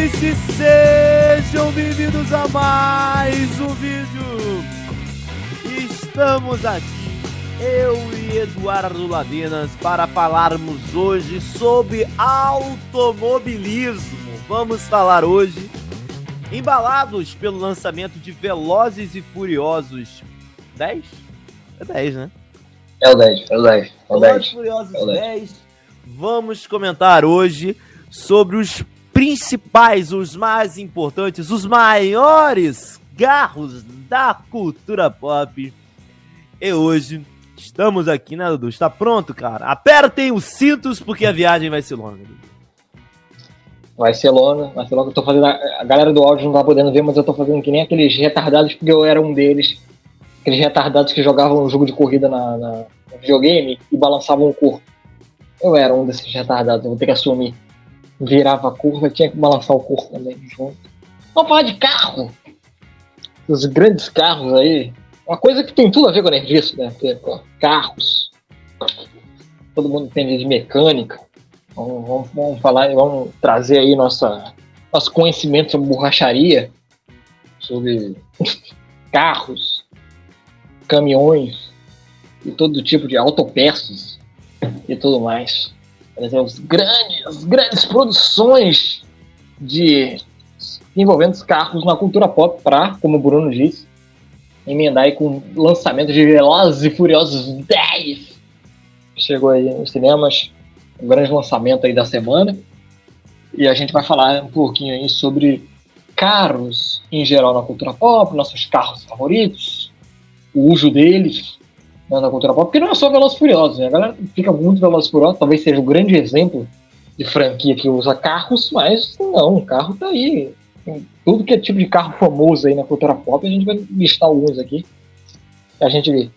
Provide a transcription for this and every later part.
nerdice, sejam bem-vindos a mais um vídeo. Estamos aqui, eu e Eduardo Lavinas, para falarmos hoje sobre automobilismo. Vamos falar hoje, embalados pelo lançamento de Velozes e Furiosos 10? É 10, né? É o 10, é o 10. É o Velozes 10. e Furiosos É o 10. 10. Vamos comentar hoje sobre os principais, os mais importantes, os maiores carros da cultura pop. E hoje estamos aqui, né, Dudu? Está pronto, cara? Apertem os cintos porque a viagem vai ser longa. Vai ser longa, vai ser longa. Eu tô fazendo. A, galera do áudio não tá podendo ver, mas eu tô fazendo que nem aqueles retardados, porque eu era um deles. Aqueles retardados que jogavam um jogo de corrida na, na- videogame e balançavam o corpo. Eu era um desses retardados, vou ter que assumir. Virava a curva tinha que balançar o corpo também junto. Vamos falar de carro! Os grandes carros aí. Uma coisa que tem tudo a ver com a né? Carros. Todo mundo entende de mecânica. Vamos, vamos, vamos falar, vamos trazer aí nossa, nosso conhecimento sobre borracharia, sobre carros, caminhões e todo tipo de autopeças e tudo mais. Trazer os grandes, grandes produções de envolvendo os carros na cultura pop para, como o Bruno disse, emendar aí com lançamento de Velozes e Furiosos 10. Chegou aí nos cinemas o grande lançamento aí da semana. E a gente vai falar um pouquinho aí sobre carros em geral na cultura pop, nossos carros favoritos, o uso deles né, na cultura pop, porque não é só Velozes Furiosos, né? A galera fica muito Velozes Furiosos, talvez seja o grande exemplo de franquia que usa carros, mas não, o carro tá aí. Tem tudo que é tipo de carro famoso aí na cultura pop, a gente vai listar alguns aqui. A gente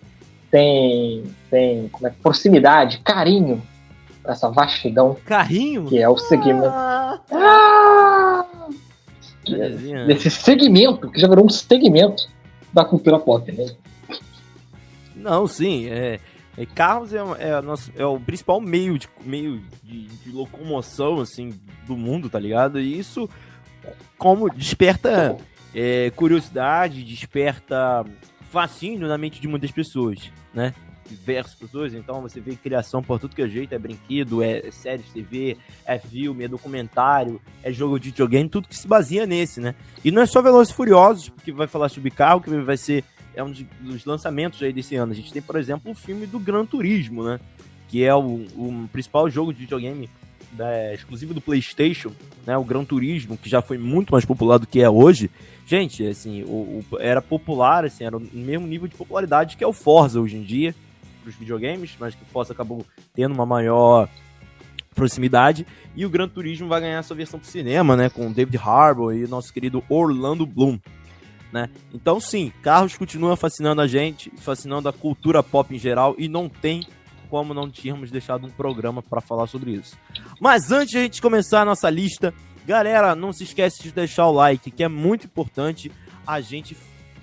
tem, tem como é, proximidade, carinho pra essa vastidão Carrinho? que é o segmento. Ah, Ah! Desse segmento, que já virou um segmento da cultura pop, né? Não, sim. É, é, carros é, é, a nossa- é o principal meio, de, meio de, de locomoção assim, do mundo, tá ligado? E isso como desperta é, curiosidade, desperta fascínio na mente de muitas pessoas, né? Diversas pessoas, então você vê criação por tudo que é jeito, é brinquedo, é série de TV, é filme, é documentário, é jogo de videogame, tudo que se baseia nesse, né? E não é só Velozes e Furiosos, porque vai falar sobre carro, que vai ser é um dos lançamentos aí desse ano. A gente tem, por exemplo, o filme do Gran Turismo, né? Que é o, o principal jogo de videogame da- exclusivo do PlayStation, né? O Gran Turismo, que já foi muito mais popular do que é hoje. Gente, assim, o, o- era popular, assim, era o mesmo nível de popularidade que é o Forza hoje em dia para os videogames, mas que o Forza acabou tendo uma maior proximidade. E o Gran Turismo vai ganhar sua versão pro cinema, né? Com o David Harbour e o nosso querido Orlando Bloom. Né? Então, sim, carros continuam fascinando a gente, fascinando a cultura pop em geral, e não tem como não tínhamos deixado um programa para falar sobre isso. Mas antes de a gente começar a nossa lista, galera, não se esquece de deixar o like, que é muito importante a gente,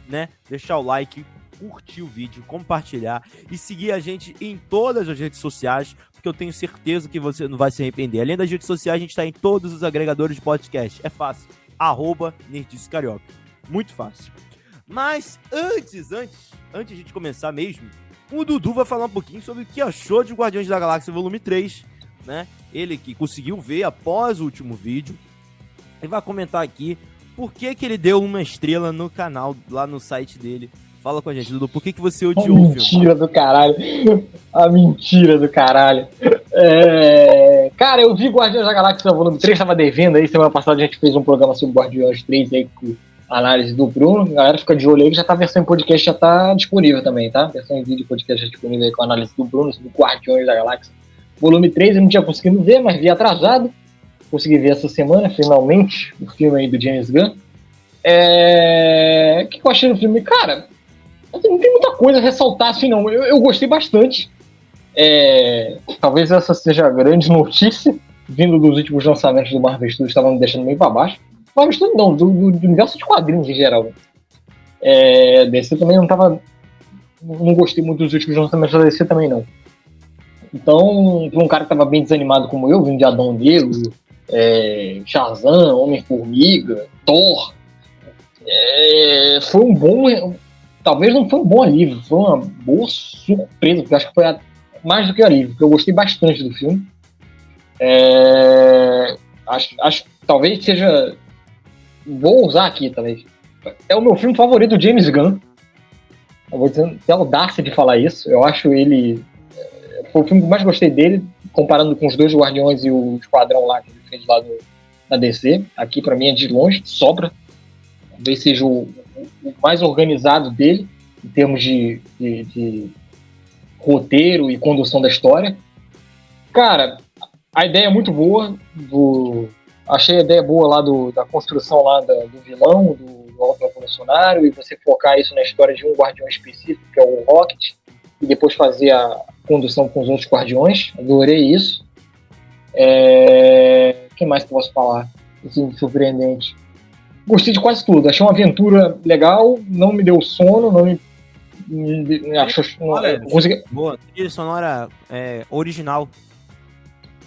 né, deixar o like, curtir o vídeo, compartilhar e seguir a gente em todas as redes sociais, porque eu tenho certeza que você não vai se arrepender. Além das redes sociais, a gente está em todos os agregadores de podcast. É fácil. Arroba Nerdice Carioca. Muito fácil. Mas antes, antes, antes de a gente começar mesmo, o Dudu vai falar um pouquinho sobre o que achou de Guardiões da Galáxia Volume 3, né? Ele que conseguiu ver após o último vídeo. E vai comentar aqui por que, que ele deu uma estrela no canal, lá no site dele. Fala com a gente, Dudu, por que, que você A odiou o filme? mentira do caralho. A mentira do caralho. É, Cara, eu vi Guardiões da Galáxia Volume 3, tava devendo aí. Semana passada a gente fez um programa sobre Guardiões 3 aí com a análise do Bruno. A galera fica de olho aí que já tá a versão em podcast, já tá disponível também, tá? A versão em vídeo podcast já disponível aí com a análise do Bruno sobre Guardiões da Galáxia. Volume 3 eu não tinha conseguido ver, mas vi atrasado. Consegui ver essa semana, finalmente, o filme aí do James Gunn. É... O que eu achei do filme? Cara, assim, não tem muita coisa a ressaltar assim, não. Eu, eu gostei bastante. É, Talvez essa seja a grande notícia, vindo dos últimos lançamentos do Marvel Studios, estavam me deixando meio pra baixo. Não, do, do, do universo de quadrinhos em geral. É, DC também não tava. Não gostei muito dos últimos lançamentos da DC também, não. Então, pra um cara que tava bem desanimado como eu, vindo de Adão Negro, é, Shazam, Homem-Formiga, Thor. É, foi um bom. Talvez não foi um bom alívio, foi uma boa surpresa, porque acho que foi a, mais do que alívio, porque eu gostei bastante do filme. É, acho, acho talvez seja. Vou usar aqui, talvez. É o meu filme favorito James Gunn. Eu vou dizer, tem audácia de falar isso. Eu acho ele. É, foi o filme que mais gostei dele, comparando com os dois Guardiões e o Esquadrão lá que ele fez lá no, na DC. Aqui, para mim, é de longe, sobra. Talvez seja o, o, mais organizado dele, em termos de, de, de roteiro e condução da história. Cara, a ideia é muito boa. Do, achei a ideia boa lá do, da construção lá da, do vilão, do, do auto-revolucionário, e você focar isso na história de um guardião específico, que é o Rocket, e depois fazer a condução com os outros guardiões. Adorei isso. É... O que mais posso falar? Assim, surpreendente. Gostei de quase tudo. Achei uma aventura legal, não me deu sono, não me. me achou, Olha, consegui... boa. Trilha sonora é, original.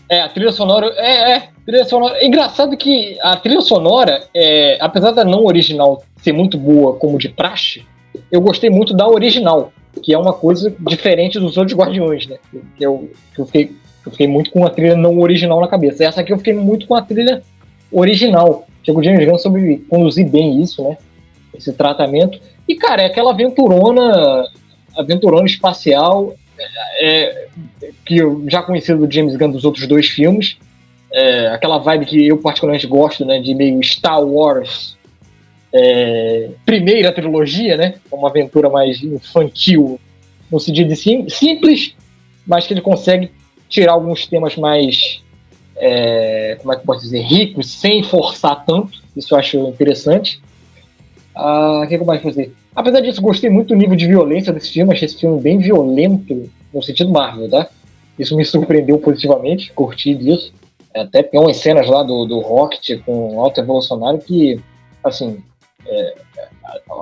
É, a trilha sonora. É, é. Trilha sonora. É engraçado que a trilha sonora, é, apesar da não original ser muito boa como de praxe, eu gostei muito da original, que é uma coisa diferente dos outros Guardiões, né? Que eu, que eu, fiquei, eu fiquei muito com a trilha não original na cabeça. Essa aqui eu fiquei muito com a trilha original. Chegou o James Gunn soube conduzir bem isso, né? Esse tratamento. E, cara, é aquela aventurona, aventurona espacial é, que eu já conheci do James Gunn dos outros dois filmes. É, aquela vibe que eu particularmente gosto, né? De meio Star Wars. É, primeira trilogia, né? Uma aventura mais infantil, no sentido de sim, simples, mas que ele consegue tirar alguns temas mais é, como é que posso dizer, ricos, sem forçar tanto. Isso eu acho interessante. Ah, o que, eu mais fazer? Apesar disso, gostei muito do nível de violência desse filme. Achei esse filme bem violento, no sentido Marvel, tá? Isso me surpreendeu positivamente, curti disso. Até tem umas cenas lá do, do Rocket com o Alto Evolucionário que, assim, é,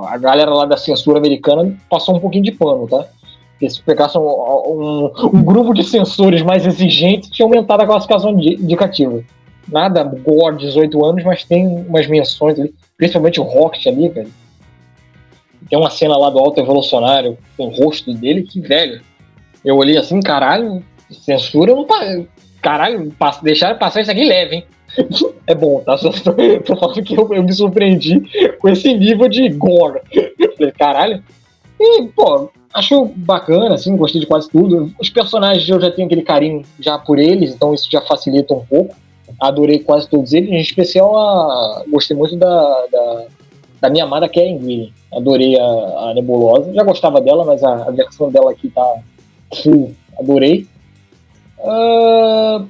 a galera lá da censura americana passou um pouquinho de pano, tá? Porque se pegasse um, um, um, grupo de sensores mais exigentes, tinha aumentado a classificação indicativa. Nada gore 18 anos, mas tem umas menções ali, principalmente o Rocket ali, velho. Tem uma cena lá do Alto Evolucionário com o rosto dele que, velho, eu olhei assim, caralho, censura não Caralho, deixaram passar isso aqui leve, hein? É bom, tá? Só tô, falando que eu, eu, me surpreendi com esse nível de gore. Caralho. E, pô, acho bacana, assim, gostei de quase tudo. Os personagens eu já tenho aquele carinho já por eles, então isso já facilita um pouco. Adorei quase todos eles, em especial a... gostei muito da, da, da minha amada Karen Gillen. Adorei a, a, Nebulosa, já gostava dela, mas a, a, versão dela aqui tá full, adorei. Uh,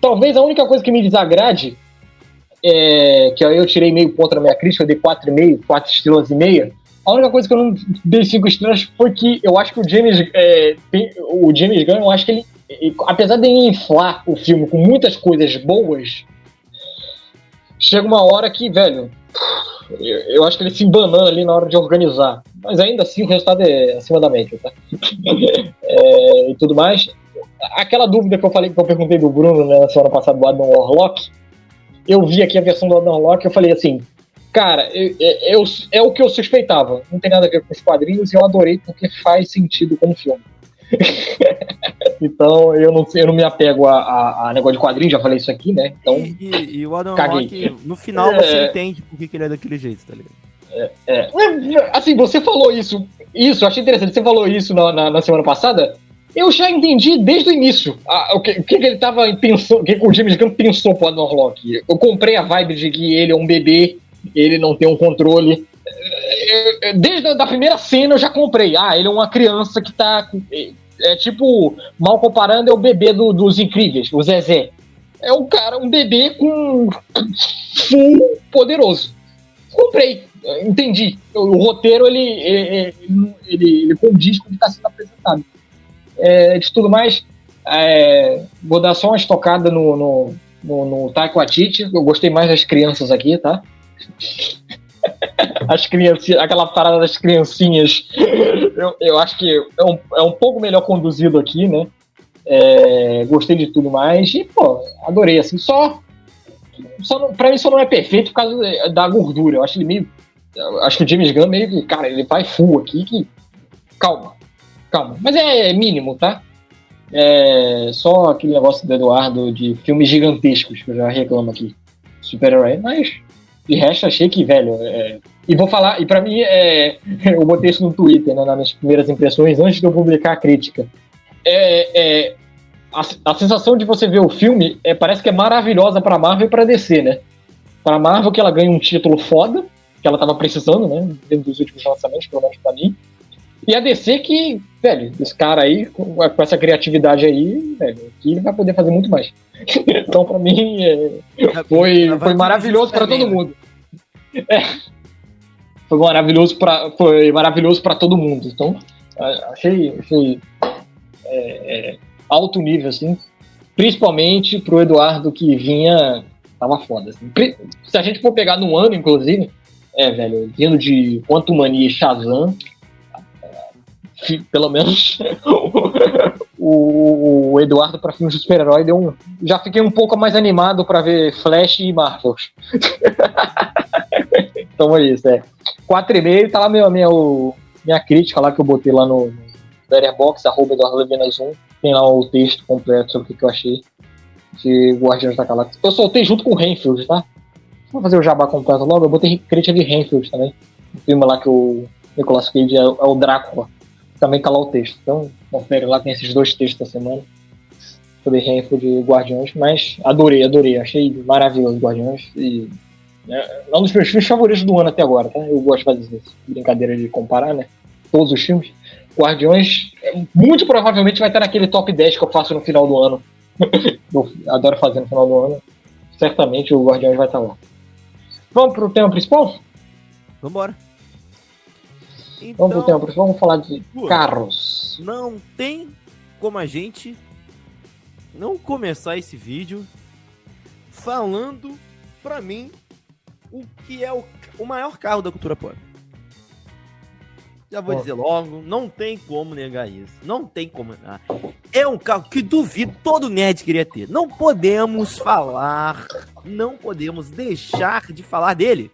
talvez a única coisa que me desagrade é que eu tirei meio ponto na minha crítica, eu dei 4,5, 4 estrelas e meia, a única coisa que eu não dei cinco estrelas foi que eu acho que o James, é, o James Gunn, eu acho que ele, apesar de inflar o filme com muitas coisas boas, chega uma hora que, velho, eu, acho que ele se embanana ali na hora de organizar. Mas ainda assim o resultado é acima da média, tá? é, e tudo mais. Aquela dúvida que eu falei, que eu perguntei do Bruno né, na semana passada do Adam Warlock, eu vi aqui a versão do Adam Warlock e eu falei assim, Cara, eu, eu, é o que eu suspeitava. Não tem nada a ver com os quadrinhos e eu adorei porque faz sentido como filme. então eu não, eu não me apego a, a, a, negócio de quadrinho, já falei isso aqui, né? Então, e, e, e o Adam Rock, no final você é... entende por que, ele é daquele jeito, tá ligado? É, é. Assim, você falou isso, isso, achei interessante, você falou isso na, na, na semana passada, eu já entendi desde o inío ah, o, que, o que, ele tava pensando, o que, o James Gunn pensou pro Adam Rock. Eu comprei a vibe de que ele é um bebê ele não tem um controle. Desde a da primeira cena eu já comprei. Ah, ele é uma criança que tá. É tipo, mal comparando, é o bebê do, dos incríveis, o Zezé. É um cara, um bebê com full poderoso. Comprei, entendi. O, roteiro ele, ele, ele, ele condiz com o que está sendo apresentado. É, de tudo mais, é, vou dar só uma estocada no, no, no, no Taiko Atiti. Eu gostei mais das crianças aqui, tá? As criancinhas, aquela parada das criancinhas, eu, eu acho que é um, é um pouco melhor conduzido aqui, né? É, gostei de tudo mais e, pô, adorei, assim, só só não, pra mim só não é perfeito por causa da gordura. Eu acho ele meio. acho que o James Gunn meio que, cara, ele vai full aqui que. Calma, calma. Mas é mínimo, tá? É só aquele negócio do Eduardo de filmes gigantescos, que eu já reclamo aqui. Super-herói, mas de resto achei que, velho. É... E vou falar, e pra mim, é... eu botei isso no Twitter, né, nas minhas primeiras impressões, antes de eu publicar a crítica. É, é, a, a, sensação de você ver o filme é, parece que é maravilhosa pra Marvel e pra DC, né? Pra Marvel, que ela ganha um título foda, que ela tava precisando, né? Dentro dos últimos lançamentos, pelo menos pra mim. E a DC que, velho, esse cara aí, com, com essa criatividade aí, velho, que ele vai poder fazer muito mais. então, pra mim, é, foi, foi maravilhoso para todo mundo. É, foi maravilhoso para foi maravilhoso para todo mundo. Então, achei, achei é, é, alto nível, assim. Principalmente pro Eduardo que vinha, tava foda. Assim. Se a gente for pegar no ano, inclusive, é, velho, vindo de Quanto Mania e Shazam, pelo menos o, o, Eduardo para filmes de super-herói deu um. Já fiquei um pouco mais animado para ver Flash e Marvels. então é isso, é. 4,5 tá lá minha, minha, minha crítica lá que eu botei lá no, no Letterboxd, arroba Eduardo Levinas 1. Tem lá o texto completo sobre o que eu achei de Guardiões da Galáxia. Eu soltei junto com o Renfield, tá? Vou fazer o jabá completo logo. Eu botei crítica de Renfield também. O filme lá que o Nicolas Cage é, é o Drácula também tá lá o texto. Então, confere lá, tem esses dois textos da semana sobre Renfro de Guardiões, mas adorei, adorei, achei maravilhoso Guardiões e é um dos meus filmes favoritos do ano até agora, tá? Eu gosto de fazer isso, brincadeira de comparar, né? Todos os filmes. Guardiões, é, muito provavelmente vai estar naquele top 10 que eu faço no final do ano. eu adoro fazer no final do ano. Certamente o Guardiões vai estar lá. Vamos pro tema principal? Vambora. Então, vamos pro tempo, vamos falar de carros. Não tem como a gente não começar esse vídeo falando pra mim o que é o, o maior carro da cultura pop. Já vou dizer logo, não tem como negar isso. Não tem como negar. É um carro que duvido todo nerd queria ter. Não podemos falar, não podemos deixar de falar dele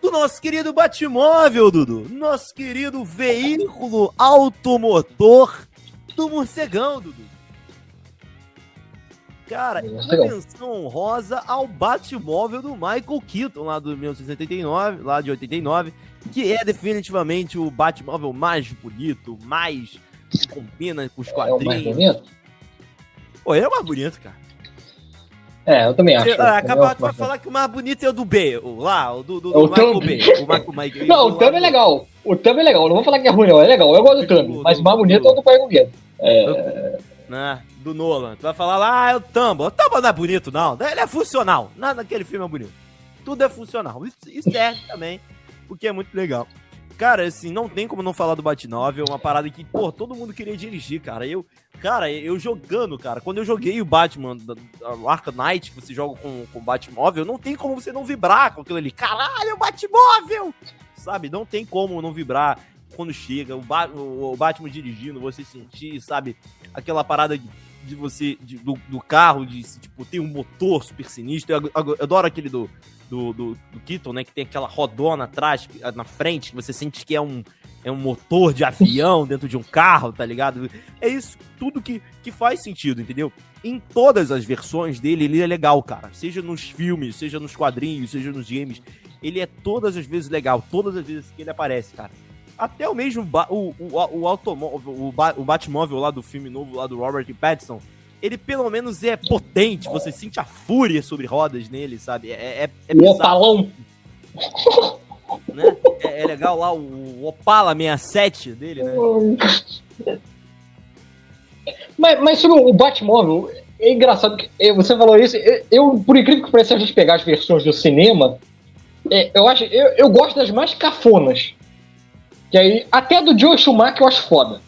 do nosso querido Batmóvel, Dudu. Nosso querido veículo automotor do morcegão, Dudu. Cara, uma menção honrosa ao Batmóvel do Michael Keaton, lá do 1989, lá de 89, que é definitivamente o Batmóvel mais bonito, mais que combina com os quadrinhos. É o mais bonito? Pô, ele é o mais bonito, cara. É, eu também acho. Ah, tu vai falar que o mais bonito é o do B, o, lá, o do, do, do o Michael B. O Michael, Michael, não, o Thumb é legal. O Thumb é legal. Não vou falar que é ruim, não. É legal. Eu gosto do Thumb. Mas o mais bonito é o do Michael Guedes. É... Né, do Nolan. Tu vai falar lá, ah, é o Thumb. O não é bonito, não. Ele é funcional. Nada naquele filme é bonito. Tudo é funcional. Isso, isso serve também, o que é muito legal. Cara, assim, não tem como não falar do Batmóvel, uma parada que, pô, todo mundo queria dirigir, cara. Eu, cara, eu jogando, cara, quando eu joguei o Batman, o Arkham Knight, que você joga com, com o Batmóvel, não tem como você não vibrar com aquilo ali. Caralho, é o Batmóvel! Sabe, não tem como não vibrar quando chega, o, ba o Batman dirigindo, você sentir, sabe, aquela parada de, de você, de, do, do, carro, de, tipo, tem um motor super sinistro. Eu, eu, eu adoro aquele do do, do, do Keaton, né? Que tem aquela rodona atrás, na frente, que você sente que é um, é um motor de avião dentro de um carro, tá ligado? É isso tudo que, que faz sentido, entendeu? Em todas as versões dele, ele é legal, cara. Seja nos filmes, seja nos quadrinhos, seja nos games. Ele é todas as vezes legal, todas as vezes que ele aparece, cara. Até o mesmo o, o, o, automóvel, o, o Batmóvel lá do filme novo lá do Robert Pattinson, ele pelo menos é potente, você sente a fúria sobre rodas nele, sabe? É, é, é o Opalão. Né? É, é, legal lá o Opala 67 dele, né? Mas, mas sobre o Batmóvel, é engraçado que é, você falou isso. Eu, por incrível que pareça, a gente pegar as versões do cinema, é, eu acho, eu, eu gosto das mais cafonas. Que aí, até do Joe Schumacher eu acho foda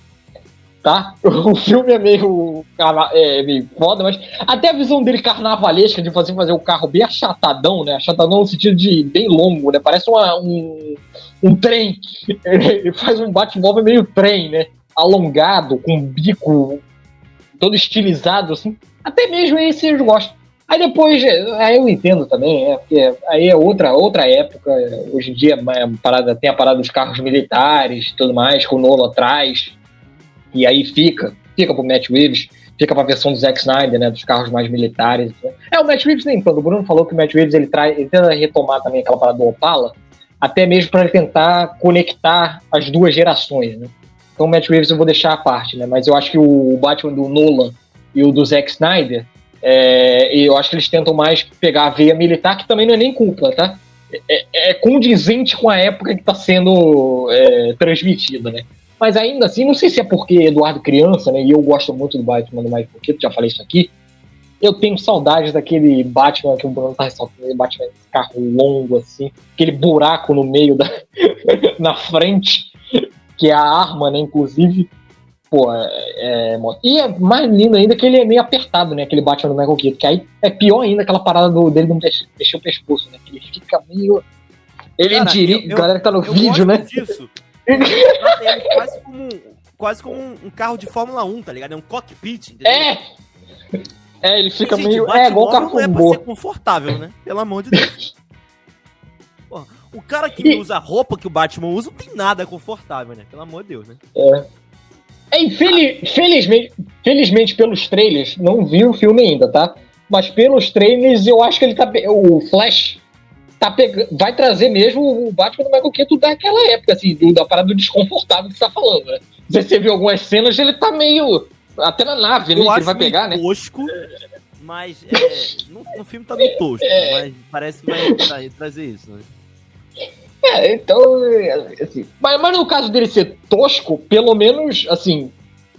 tá? O filme é meio, é meio foda, mas até a visão dele carnavalesca de fazer, fazer o carro bem achatadão, né? Achatadão no sentido de bem longo, né? Parece uma, um, um trem. Ele faz um bate-móvel meio trem, né? Alongado, com bico todo estilizado, assim. Até mesmo esse eu gosto. Aí depois, aí eu entendo também, é, porque aí é outra, outra época. Hoje em dia é parada, tem a parada dos carros militares tudo mais, com o Nola atrás. E aí fica, fica pro Matt Reeves, fica pra versão do Zack Snyder, né? Dos carros mais militares. É, o Matt Reeves nem tanto. O Bruno falou que o Matt Reeves ele, traz, ele tenta retomar também aquela parada do Opala, até mesmo para tentar conectar as duas gerações, né? Então o Matt Reeves eu vou deixar à parte, né? Mas eu acho que o Batman do Nolan e o do Zack Snyder é, eu acho que eles tentam mais pegar a veia militar, que também não é nem culpa, tá? É, é, é condizente com a época que está sendo é, transmitida, né? Mas ainda assim, não sei se é porque Eduardo criança, né? E eu gosto muito do Batman do Michael Keaton, já falei isso aqui. Eu tenho saudades daquele Batman que o Bruno tá ressaltando, Batman de carro longo, assim, aquele buraco no meio da na frente, que é a arma, né? Inclusive, Pô, é, é, e é mais lindo ainda que ele é meio apertado, né? Aquele Batman do Michael Keaton. Que aí é pior ainda aquela parada do, dele não mexer o pescoço, né? Que ele fica meio. Ele Cara, diria, eu, galera que tá no vídeo, né? Disso. ele quase como, um, quase como um carro de Fórmula 1, tá ligado? É um cockpit. Entendeu? É! É, ele fica Gente, meio. É, igual o carro não é pra ser confortável, né? Pelo amor de Deus. Porra, o cara que e... usa a roupa que o Batman usa não tem nada confortável, né? Pelo amor de Deus, né? É. É, infeliz, felizmente, felizmente pelos trailers, não vi o filme ainda, tá? Mas pelos trailers eu acho que ele tá. O Flash tá pegando, vai trazer mesmo o Batman do Michael Keaton daquela época, assim, do, da parada do desconfortável que você tá falando, né? Você viu algumas cenas, ele tá meio. Até na nave, né? Que ele vai pegar, né? Tosco, mas é, no, no, filme tá meio tosco, é. mas parece que vai trazer isso, né? É, então, assim, mas, mas no caso dele ser tosco, pelo menos, assim,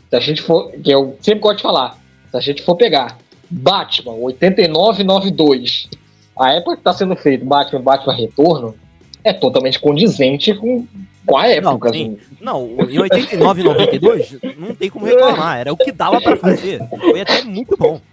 se a gente for, que eu sempre gosto de falar, se a gente for pegar Batman 8992, a época que tá sendo feito Batman Batman Retorno, é totalmente condizente com, com a época. Não, assim. não em 89 e 92, não tem como reclamar, era o que dava para fazer. Foi até muito bom.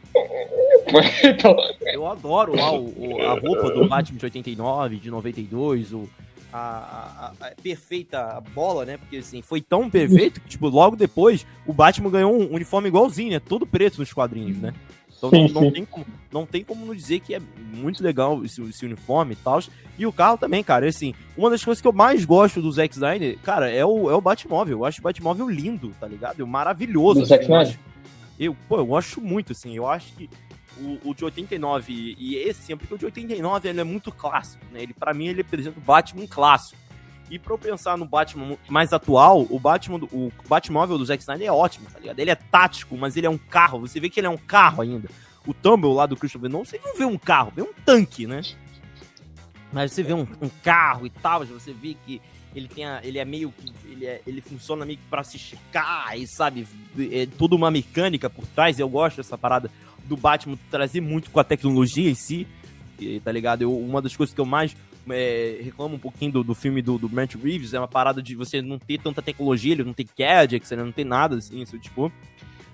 Então, eu adoro lá o, o, a roupa do Batman de 89, de 92, o, a, a, a, perfeita bola, né? Porque assim, foi tão perfeito que, tipo, logo depois o Batman ganhou um uniforme igualzinho, né? Todo preto nos quadrinhos, né? Então não, não, tem, como, não tem como não dizer que é muito legal esse, esse uniforme e tal. E o carro também, cara, assim, uma das coisas que eu mais gosto do Zack Snyder, cara, é o, é o Batmóvel. Eu acho o Batmóvel lindo, tá ligado? É maravilhoso. Do assim, Zack Snyder? Eu, pô, eu gosto muito, assim, eu acho que o, o de 89 e esse, sim, porque o de 89 ele é muito clássico, né? Ele, para mim, ele representa o Batman clássico. E pra eu pensar no Batman mais atual, o Batman, o Batmóvel do Zack Snyder é ótimo, tá ligado? Ele é tático, mas ele é um carro. Você vê que ele é um carro ainda. O Tumble lá do Christopher Nolan, você não vê um carro, vê um tanque, né? Mas você vê um, um carro e tal, você vê que ele tem a, ele é meio ele, é, ele funciona meio que pra se esticar e sabe, é toda uma mecânica por trás, eu gosto dessa parada do Batman trazer muito com a tecnologia em si, tá ligado? Eu, uma das coisas que eu mais é, reclamo um pouquinho do, do filme do, do Matt Reeves é uma parada de você não ter tanta tecnologia, ele não tem gadgets, ele não tem nada assim, isso, tipo.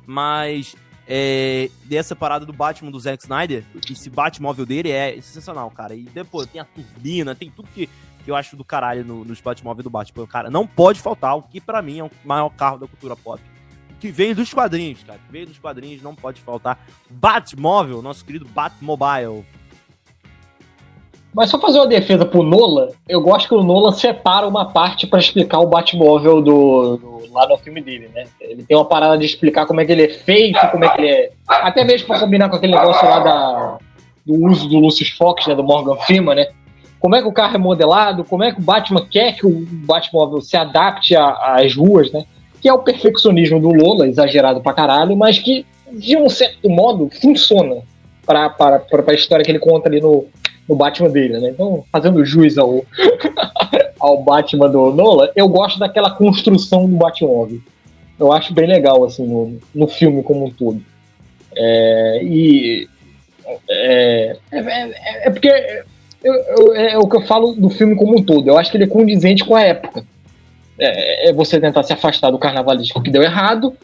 Mas é, dessa parada do Batman do Zack Snyder, esse Batmóvel dele é sensacional, cara. E depois tem a turbina, tem tudo que, que eu acho do caralho no, nos Batmóveis do Batman. Cara, não pode faltar o que para mim é o maior carro da cultura pop que veio dos quadrinhos, cara. Que veio dos quadrinhos, não pode faltar. Batmóvel, nosso querido Batmobile. Mas só fazer uma defesa pro Nolan, eu gosto que o Nolan separa uma parte para explicar o Batmóvel do, do, lá no filme dele, né? Ele tem uma parada de explicar como é que ele é feito, como é que ele é. Até mesmo para combinar com aquele negócio lá da, do uso do Lucius Fox, né? Do Morgan Freeman, né? Como é que o carro é modelado, como é que o Batman quer que o Batmóvel se adapte às ruas, né? Que é o perfeccionismo do Lola, exagerado pra caralho, mas que, de um certo modo, funciona para a história que ele conta ali no, no Batman dele, né? Então, fazendo jus ao, ao Batman do Nola, eu gosto daquela construção do Batmóvel. Eu acho bem legal, assim, no, no filme como um todo. É, e é, é, é, é porque eu, eu, é o que eu falo do filme como um todo. Eu acho que ele é condizente com a época. É, é, você tentar se afastar do carnavalesco que deu errado,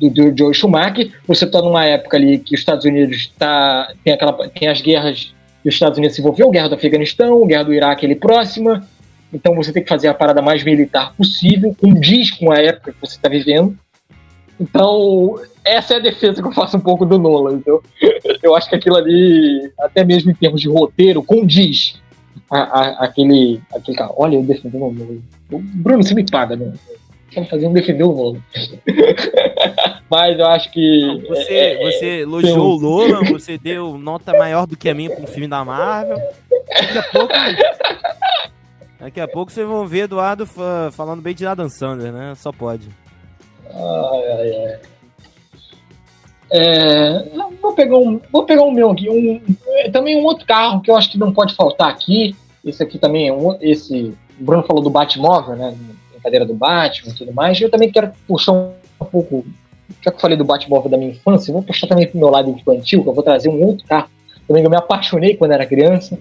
do, do Joe Schumacher. Você está numa época ali que os Estados Unidos tá, tem, aquela, tem as guerras e os Estados Unidos se envolveu, guerra do Afeganistão, guerra do Iraque ali próxima. Então você tem que fazer a parada mais militar possível, condiz com a época que você está vivendo. Então, essa é a defesa que eu faço um pouco do Nolan. Então, eu acho que aquilo ali, até mesmo em termos de roteiro, condiz a, a, aquele, aquele cara. Olha, eu defendo o Nolan. Bruno, você me paga, né? Estamos fazendo defender o Nolan. Mas eu acho que. Você, é, é, você elogiou o Nolan, você deu nota maior do que a minha para um filme da Marvel. Daqui a pouco. Daqui a pouco vocês vão ver Eduardo falando bem de Adam Sandler, né? Só pode. Ai, ai, ai. É, vou, pegar um, vou pegar um meu aqui. Um, também um outro carro que eu acho que não pode faltar aqui. Esse aqui também é um. Esse, o Bruno falou do Batmóvel, né? Brincadeira do Batman e tudo mais. Eu também quero puxar um, pouco. Já que eu falei do Batmóvel da minha infância, vou puxar também pro meu lado infantil, que eu vou trazer um outro carro. Também que eu me apaixonei quando era criança.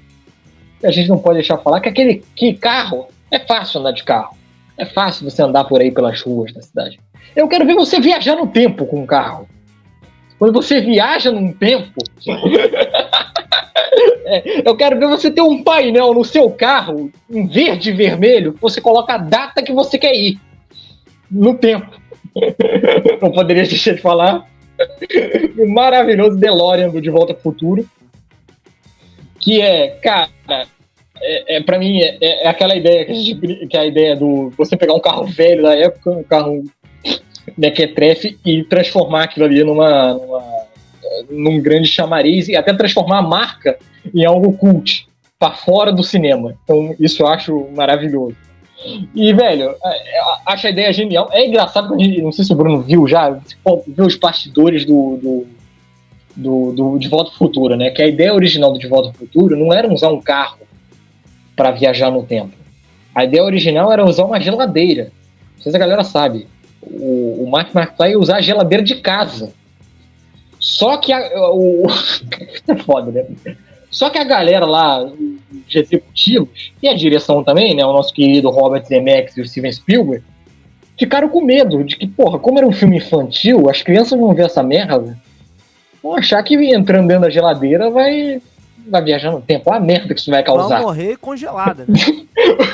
A gente não pode deixar falar que aquele que carro é fácil andar de carro. É fácil você andar por aí pelas ruas da cidade. Eu quero ver você viajar no tempo com um carro. Quando você viaja num tempo. é, eu quero ver você ter um painel no seu carro, em verde e vermelho, você coloca a data que você quer ir. No tempo. Não poderia deixar de falar. o maravilhoso DeLorean do De Volta ao Futuro. Que é, cara, é, é, para mim, é, é, aquela ideia que, a gente, que é a ideia do você pegar um carro velho da época, um carro mequetrefe e transformar aquilo ali numa, numa, num grande chamariz e até transformar a marca em algo cult para fora do cinema. Então, isso eu acho maravilhoso. E, velho, acho a ideia genial. É engraçado não sei se o Bruno viu já, viu os bastidores do, do, do, do De Volta ao Futuro, né? Que a ideia original do De Volta ao Futuro não era usar um carro para viajar no tempo. A ideia original era usar uma geladeira. Não sei se a galera sabe o, o Mark McFly usar a geladeira de casa. Só que a, o. é foda, né? Só que a galera lá, os executivos, e a direção também, né? O nosso querido Robert Zemeckis e o Steven Spielberg, ficaram com medo de que, porra, como era um filme infantil, as crianças vão ver essa merda, vão achar que entrando dentro da geladeira vai vai viajar no tempo. Olha a merda que isso vai causar. Vai morrer congelada, né?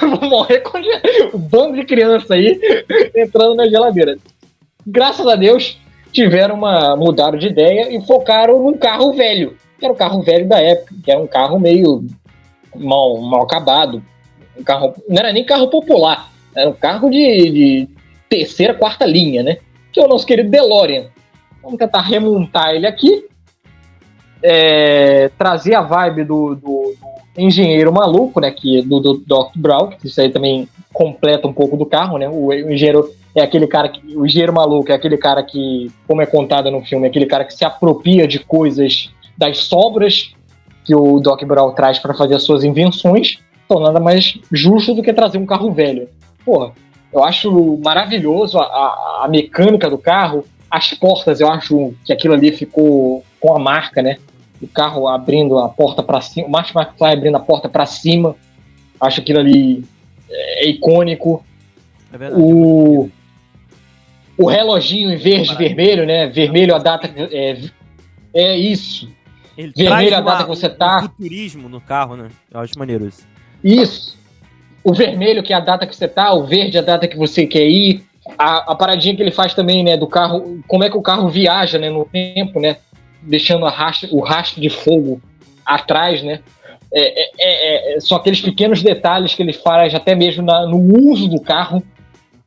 Vou morrer congelada. Um bando de criança aí entrando na geladeira. Graças a Deus, tiveram uma. mudaram de ideia e focaram num carro velho. Que era o carro velho da época, que era um carro meio mal, mal acabado. Um carro, não era nem carro popular, era um carro de, de terceira, quarta linha, né? Que é o nosso querido DeLorean. Vamos tentar remontar ele aqui é, trazer a vibe do, do, do, engenheiro maluco, né? Que, do, do Doc Brown, que isso aí também completa um pouco do carro, né? O, o, engenheiro é aquele cara que. O engenheiro maluco é aquele cara que, como é contado no filme, é aquele cara que se apropria de coisas das sobras que o Doc Brown traz para fazer as suas invenções. Então, nada mais justo do que trazer um carro velho. Porra, eu acho maravilhoso a, a, a mecânica do carro, as portas, eu acho que aquilo ali ficou com a marca, né? O carro abrindo a porta para cima, o Martin McFly abrindo a porta para cima. Acho aquilo ali é, é icônico. É verdade. O, o reloginho em verde e vermelho, né? Vermelho a data. É, é isso. Ele vermelho a data que você tá. turismo no carro, né? Eu acho maneiro isso. Isso. O vermelho que é a data que você tá, o verde a data que você quer ir. A, a paradinha que ele faz também, né? Do carro, como é que o carro viaja, né? No tempo, né? Deixando rastro, o rastro de fogo atrás, né? É, é, é, é, são aqueles pequenos detalhes que ele faz até mesmo na, no uso do carro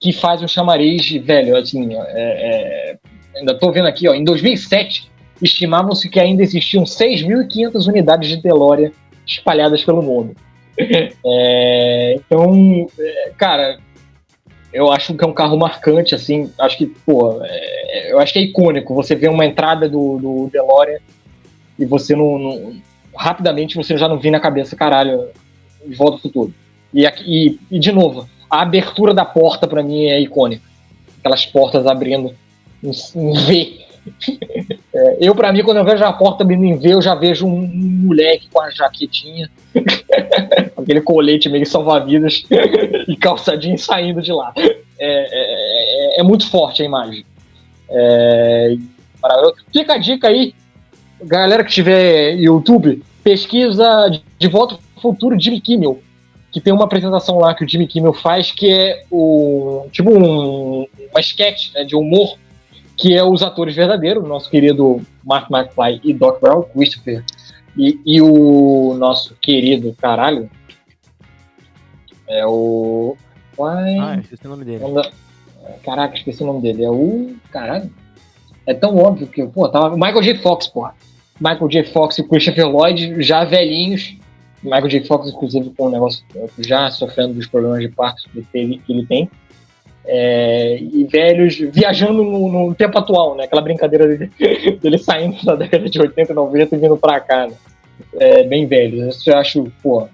que faz um chamariz, velho, assim, é, é, ainda estou vendo aqui, ó, em 2007 estimavam-se que ainda existiam 6.500 unidades de DeLorean espalhadas pelo mundo. então, cara, eu acho que é um carro marcante, assim, acho que, pô, é, eu acho que é icônico. Você vê uma entrada do, do DeLorean e você não, não, Rapidamente você já não vê na cabeça, caralho, de volta ao futuro. E, e, e de novo, a abertura da porta para mim é icônica. Aquelas portas abrindo em, em V. É, eu, para mim, quando eu vejo a porta abrindo em V, eu já vejo um, um moleque com a jaquetinha, aquele colete meio salva-vidas e calçadinho saindo de lá. É, é, é, é muito forte a imagem. É, fica a dica aí, galera que tiver YouTube, pesquisa de volta ao futuro Jimmy Kimmel, que tem uma apresentação lá que o Jimmy Kimmel faz, que é o tipo um, uma sketch né, de humor que é os atores verdadeiros, nosso querido Mark McFly e Doc Brown, Christopher, e, e o nosso querido, caralho, é o... Uai, ah, esqueci o nome dele. Caraca, esqueci o nome dele. É o... Caralho. É tão óbvio que, pô, tava... Michael J. Fox, porra. Michael J. Fox e Christopher Lloyd, já velhinhos. Michael J. Fox, inclusive, com um negócio já sofrendo dos problemas de parto que ele tem. É, e velhos viajando no, no, tempo atual, né? Aquela brincadeira dele, dele saindo da década de 80 e 90 e vindo pra cá, né? É, bem velho. Isso eu acho, pô,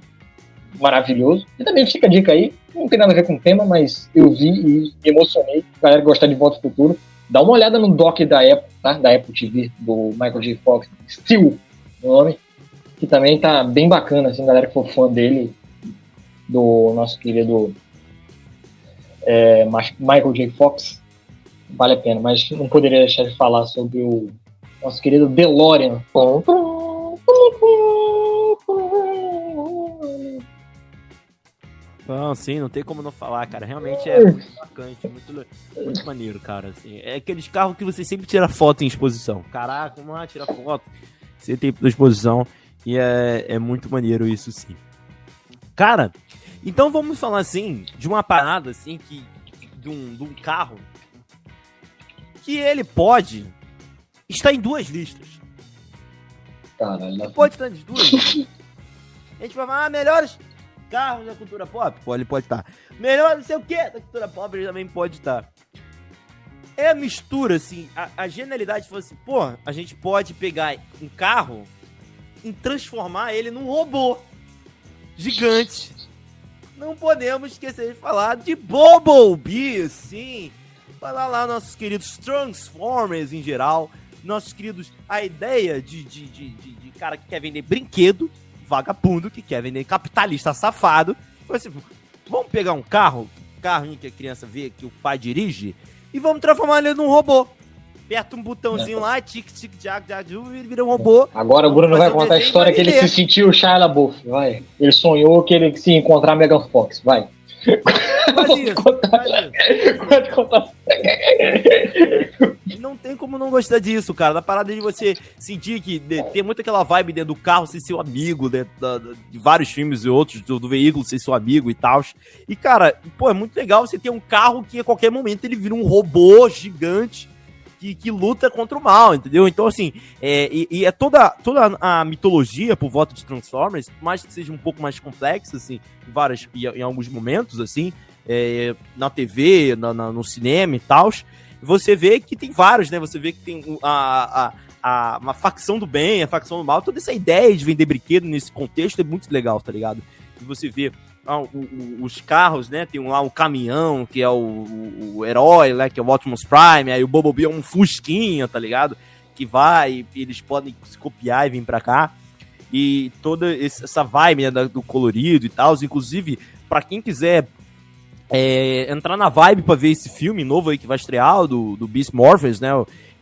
maravilhoso. E também fica a dica aí, não tem nada a ver com o tema, mas eu vi e me emocionei. Galera gostar de Volta ao Futuro. Dá uma olhada no doc da Apple, tá? Da Apple TV, do Michael J. Fox, Steel, o nome, que também tá bem bacana, assim, galera que for fã dele, do nosso querido é, Michael J. Fox, vale a pena, mas não poderia deixar de falar sobre o nosso querido DeLorean. Não, sim, não tem como não falar, cara. Realmente é muito bacante, muito, muito maneiro, cara. Assim, é aqueles carros que você sempre tira foto em exposição. Caraca, lá, tira foto. Você tem na exposição e é, é muito maneiro isso, sim. Cara, então vamos falar assim de uma parada assim que de um, de um carro que ele pode estar em duas listas. Caralho. Pode estar em duas. A gente vai falar, ah, melhores carros da cultura pop? Pô, ele pode estar. Melhor não sei o que da cultura pop, ele também pode estar. É a mistura, assim, a, a genialidade foi assim, pô, a gente pode pegar um carro e transformar ele num robô gigante. Não podemos esquecer de falar de Bumblebee, sim. Falar lá nossos queridos Transformers em geral, nossos queridos, a ideia de, de, de, de, de cara que quer vender brinquedo vagabundo que quer vender capitalista safado. Foi assim, vamos pegar um carro, carrinho que a criança vê que o pai dirige, e vamos transformar ele num robô. Aperta um botãozinho é. lá, tic, tic, jack, e vira um robô. Agora o Bruno vai contar a história que ele se sentiu Shia LaBeouf, vai. Ele sonhou que ele se encontrar Megan Fox, vai. Pode contar. Pode contar. Não tem como não gostar disso, cara. Da parada de você sentir que de, tem muito aquela vibe dentro do carro ser seu amigo, dentro da, de vários filmes e outros, do, do, veículo ser seu amigo e tal. E, cara, pô, é muito legal você ter um carro que a qualquer momento ele vira um robô gigante que, que, luta contra o mal, entendeu? Então, assim, é, e, e, é toda, toda a mitologia por volta de Transformers, por mais que seja um pouco mais complexa, assim, em, várias, em, alguns momentos, assim, é, na TV, na, na, no cinema e tal, você vê que tem vários, né? Você vê que tem a, a, a, uma facção do bem, a facção do mal, toda essa ideia de vender brinquedo nesse contexto é muito legal, tá ligado? E você vê os carros, né? Tem lá um caminhão, que é o, o, herói, né? Que é o Optimus Prime, aí o Bumblebee é um fusquinha, tá ligado? Que vai, eles podem se copiar e vir pra cá. E toda essa vibe né, do colorido e tal, inclusive, para quem quiser é, entrar na vibe para ver esse filme novo aí que vai estrear, do, do Beast Morphers, né?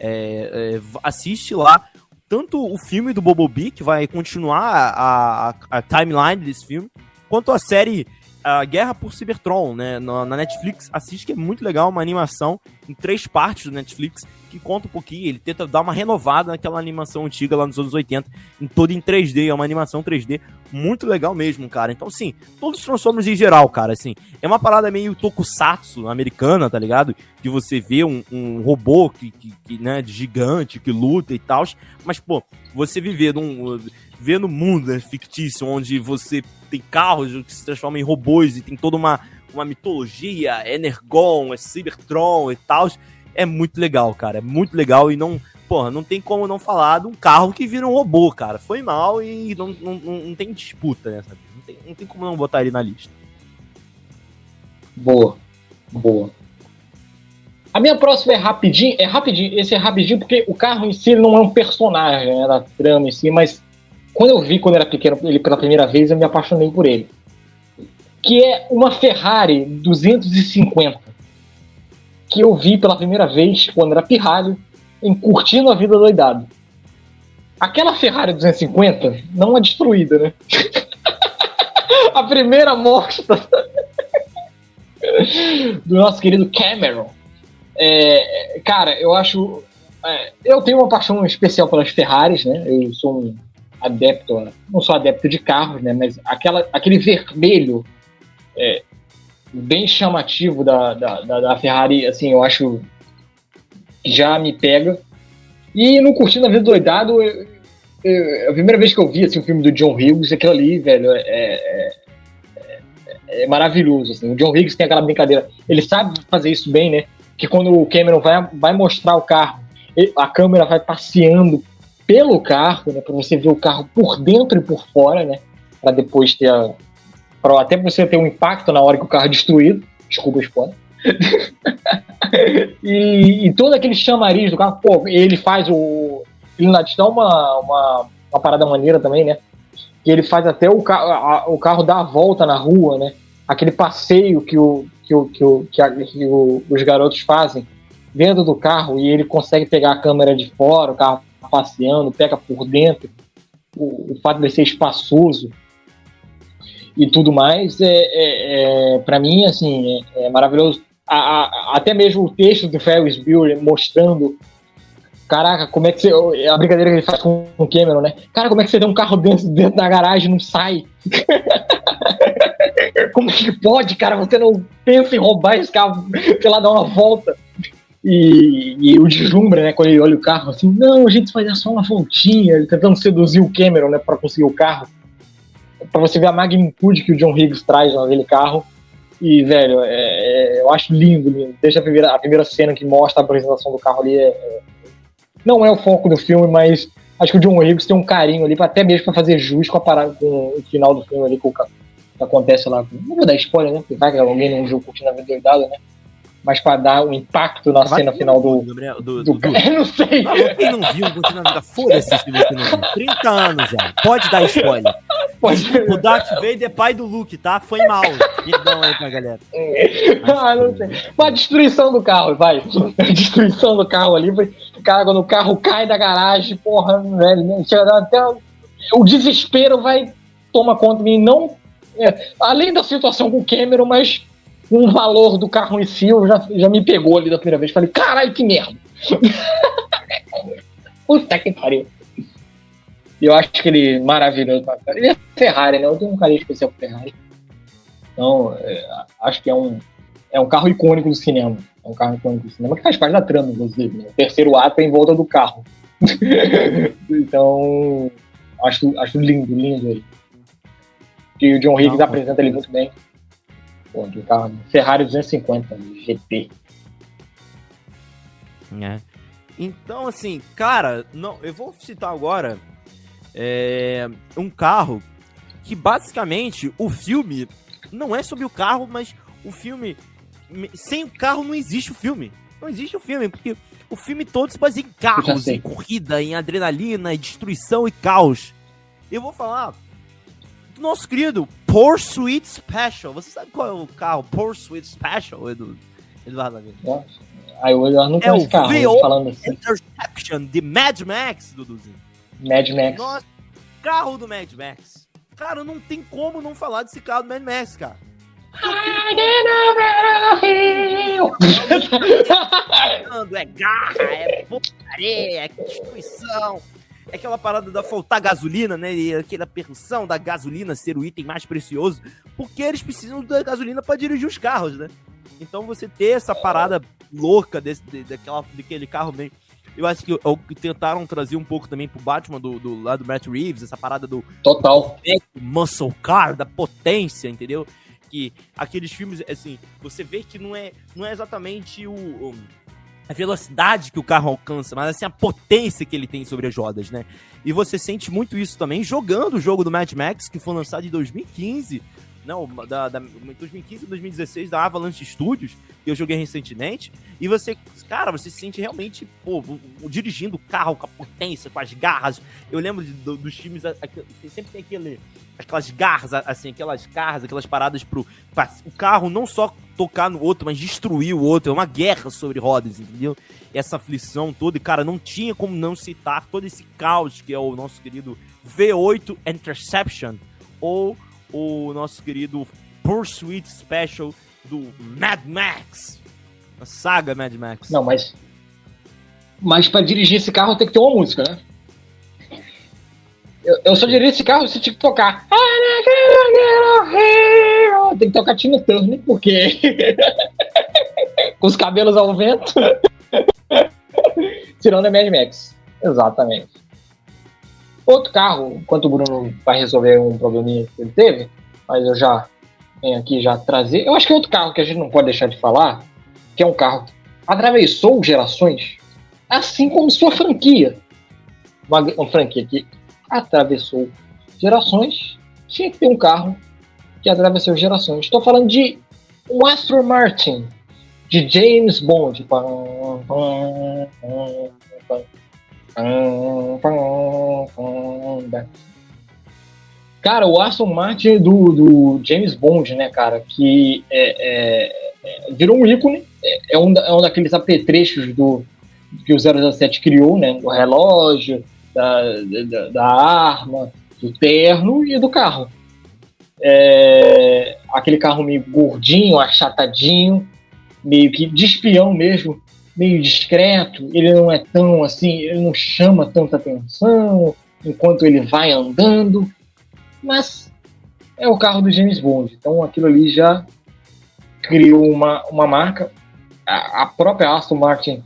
É, é, assiste lá tanto o filme do Bobobi, que vai continuar a, a, a timeline desse filme, quanto a série a Guerra por Cybertron, né, na, Netflix, assiste que é muito legal, uma animação em três partes do Netflix, que conta um pouquinho, ele tenta dar uma renovada naquela animação antiga lá nos anos 80, em toda em 3D, é uma animação 3D muito legal mesmo, cara. Então, assim, todos os Transformers em geral, cara, assim, é uma parada meio tokusatsu americana, tá ligado? De você ver um, um robô que, que, que, né, gigante, que luta e tal, mas, pô, você viver num vê no mundo né, fictício, onde você tem carros que se transformam em robôs e tem toda uma, uma mitologia, Energon, é Cybertron e tal, é muito legal, cara. É muito legal e não. Porra, não tem como não falar de um carro que vira um robô, cara. Foi mal e não, não, não tem disputa, né? Sabe? Não, tem, não tem como não botar ele na lista. Boa. Boa. A minha próxima é rapidinho. É rapidinho. Esse é rapidinho porque o carro em si não é um personagem né, da trama em si, mas quando eu vi quando era pequeno ele pela primeira vez, eu me apaixonei por ele. Que é uma Ferrari 250. Que eu vi pela primeira vez quando era pirralho, em Curtindo a Vida Doidado. Aquela Ferrari 250 não é destruída, né? a primeira morte do nosso querido Cameron É, cara, eu acho. É, eu tenho uma paixão especial pelas Ferraris, né? Eu sou um adepto, não sou adepto de carros, né? Mas aquela, aquele vermelho é, bem chamativo da, da, da, Ferrari, assim, eu acho já me pega. E no Curtindo a Vida Doidado, eu, eu, a primeira vez que eu vi assim, o filme do John Hughes, aquilo ali, velho, é, é, é, é maravilhoso. Assim. O John Hughes tem aquela brincadeira, ele sabe fazer isso bem, né? Que quando o Cameron vai, vai mostrar o carro, a câmera vai passeando pelo carro, né? Para você ver o carro por dentro e por fora, né? Para depois ter a. Pra até você ter um impacto na hora que o carro é destruído. Desculpa o spoiler. e, e, todo aquele chamariz do carro, pô, ele faz o. Ele dá uma, uma, uma parada maneira também, né? Que ele faz até o, ca o carro dar a volta na rua, né? Aquele passeio que, o, que, o, que, o, que, a, que o, os garotos fazem dentro do carro e ele consegue pegar a câmera de fora, o carro passeando, pega por dentro. O, o fato de ser espaçoso e tudo mais, é, é, é para mim, assim, é, é maravilhoso a, a, até mesmo o texto do Ferris Bueller mostrando caraca, como é que você. A brincadeira que ele faz com o Cameron, né? Cara, como é que você tem um carro dentro, dentro da garagem e não sai? como é que pode, cara? Você não pensa em roubar esse carro, sei lá, dar uma volta. E, e o deslumbre, né? Quando ele olha o carro, assim, não, a gente vai dar só uma voltinha, tentando seduzir o Cameron, né? Pra conseguir o carro. Pra você ver a magnitude que o John Higgs traz naquele carro. E, velho, é, é, eu acho lindo, lindo. Desde a primeira, a primeira cena que mostra a apresentação do carro ali. É, é, não é o foco do filme, mas acho que o John Higgs tem um carinho ali, até mesmo para fazer jus com, a parada, com o final do filme ali, com o que acontece lá. Não vou dar spoiler, né? Porque vai que alguém não viu curtindo a vida doidada, né? Mas para dar um impacto na cena final do. Gabriel, do, do, do, do... Eu não sei. Não, quem não viu, continua na vida. Foda-se se você não viu. 30 anos já. Pode dar spoiler. Pode. O Darth Vader é pai do Luke, tá? Foi mal. Perdão aí pra galera. ah, não sei. Mas a destruição do carro, vai. A destruição do carro ali. Cara, quando o carro cai da garagem, porra, velho, né? chega até. O desespero vai toma conta de mim. Não. É, além da situação com o Cameron, mas um valor do carro em si, eu já, já me pegou ali da primeira vez. Falei, caralho, que merda. Puta que pariu. Eu acho que ele maravilhoso. Ele é Ferrari, né? Eu tenho um carinho especial por Ferrari. Então, é, acho que é um, é um carro icônico do cinema. É um carro icônico do cinema que faz parte da trama, inclusive. Né? O terceiro ato é em volta do carro. então, acho, acho lindo, lindo ele. E o John Higgs apresenta ele muito bem. Pô, carro Ferrari 250 GT. É. Então, assim, cara, não, eu vou citar agora é, um carro que basicamente o filme não é sobre o carro, mas o filme. Sem o carro não existe o filme. Não existe o filme, porque o filme todo se baseia em carros, em corrida, em adrenalina, em destruição e caos. Eu vou falar nosso querido Pursuit Special. Você sabe qual é o carro Pursuit Special, Edu? Eduardo Aí o Eduardo não é o carro, VO falando assim. Interception de Mad Max, Duduzinho. Mad Max. Nossa, carro do Mad Max. Cara, não tem como não falar desse carro do Mad Max, cara. é garra, é putaria, é destruição é aquela parada da faltar gasolina, né? E aquela percussão da gasolina ser o item mais precioso, porque eles precisam da gasolina para dirigir os carros, né? Então você ter essa parada louca desse, daquela, daquele carro bem. Eu acho que, o que tentaram trazer um pouco também pro Batman do, do lado do Matt Reeves, essa parada do. Total. Muscle car, da potência, entendeu? Que aqueles filmes, assim, você vê que não é, não é exatamente o, o a velocidade que o carro alcança, mas assim a potência que ele tem sobre as rodas, né? E você sente muito isso também jogando o jogo do Mad Max, que foi lançado em 2015, não, da, da 2015 e 2016 da Avalanche Studios, que eu joguei recentemente, e você, cara, você se sente realmente, pô, dirigindo o carro com a potência, com as garras. Eu lembro de, do, dos filmes, sempre tem aquele, aquelas garras, assim, aquelas garras, aquelas paradas pro, pra, o carro não só tocar no outro, mas destruir o outro. É uma guerra sobre rodas, entendeu? Essa aflição toda, e cara, não tinha como não citar todo esse caos que é o nosso querido V8 Interception, ou o nosso querido Pursuit Special do Mad Max. A saga Mad Max. Não, mas. Mas pra dirigir esse carro tem que ter uma música, né? Eu, eu só dirijo esse carro se tinha que tocar. Tem que tocar Tina Turner, porque. Com os cabelos ao vento. Tirando a Mad Max. Exatamente. Outro carro, enquanto o Bruno vai resolver um probleminha que ele teve, mas eu já venho aqui já trazer. Eu acho que é outro carro que a gente não pode deixar de falar, que é um carro que atravessou gerações, assim como sua franquia. Uma, uma franquia que atravessou gerações, tinha que ter um carro que atravessou gerações. Estou falando de um Aston Martin, de James Bond. Cara, o Aston Martin do, do James Bond, né, cara, que é, é, é, virou um ícone, é, é, um, é um daqueles apetrechos do, que o 007 criou, né, do relógio, da, da, da arma, do terno e do carro. É, aquele carro meio gordinho, achatadinho, meio que de espião mesmo, meio discreto, ele não é tão assim, ele não chama tanta atenção enquanto ele vai andando, mas é o carro do James Bond, então aquilo ali já criou uma, uma marca. A, a própria Aston Martin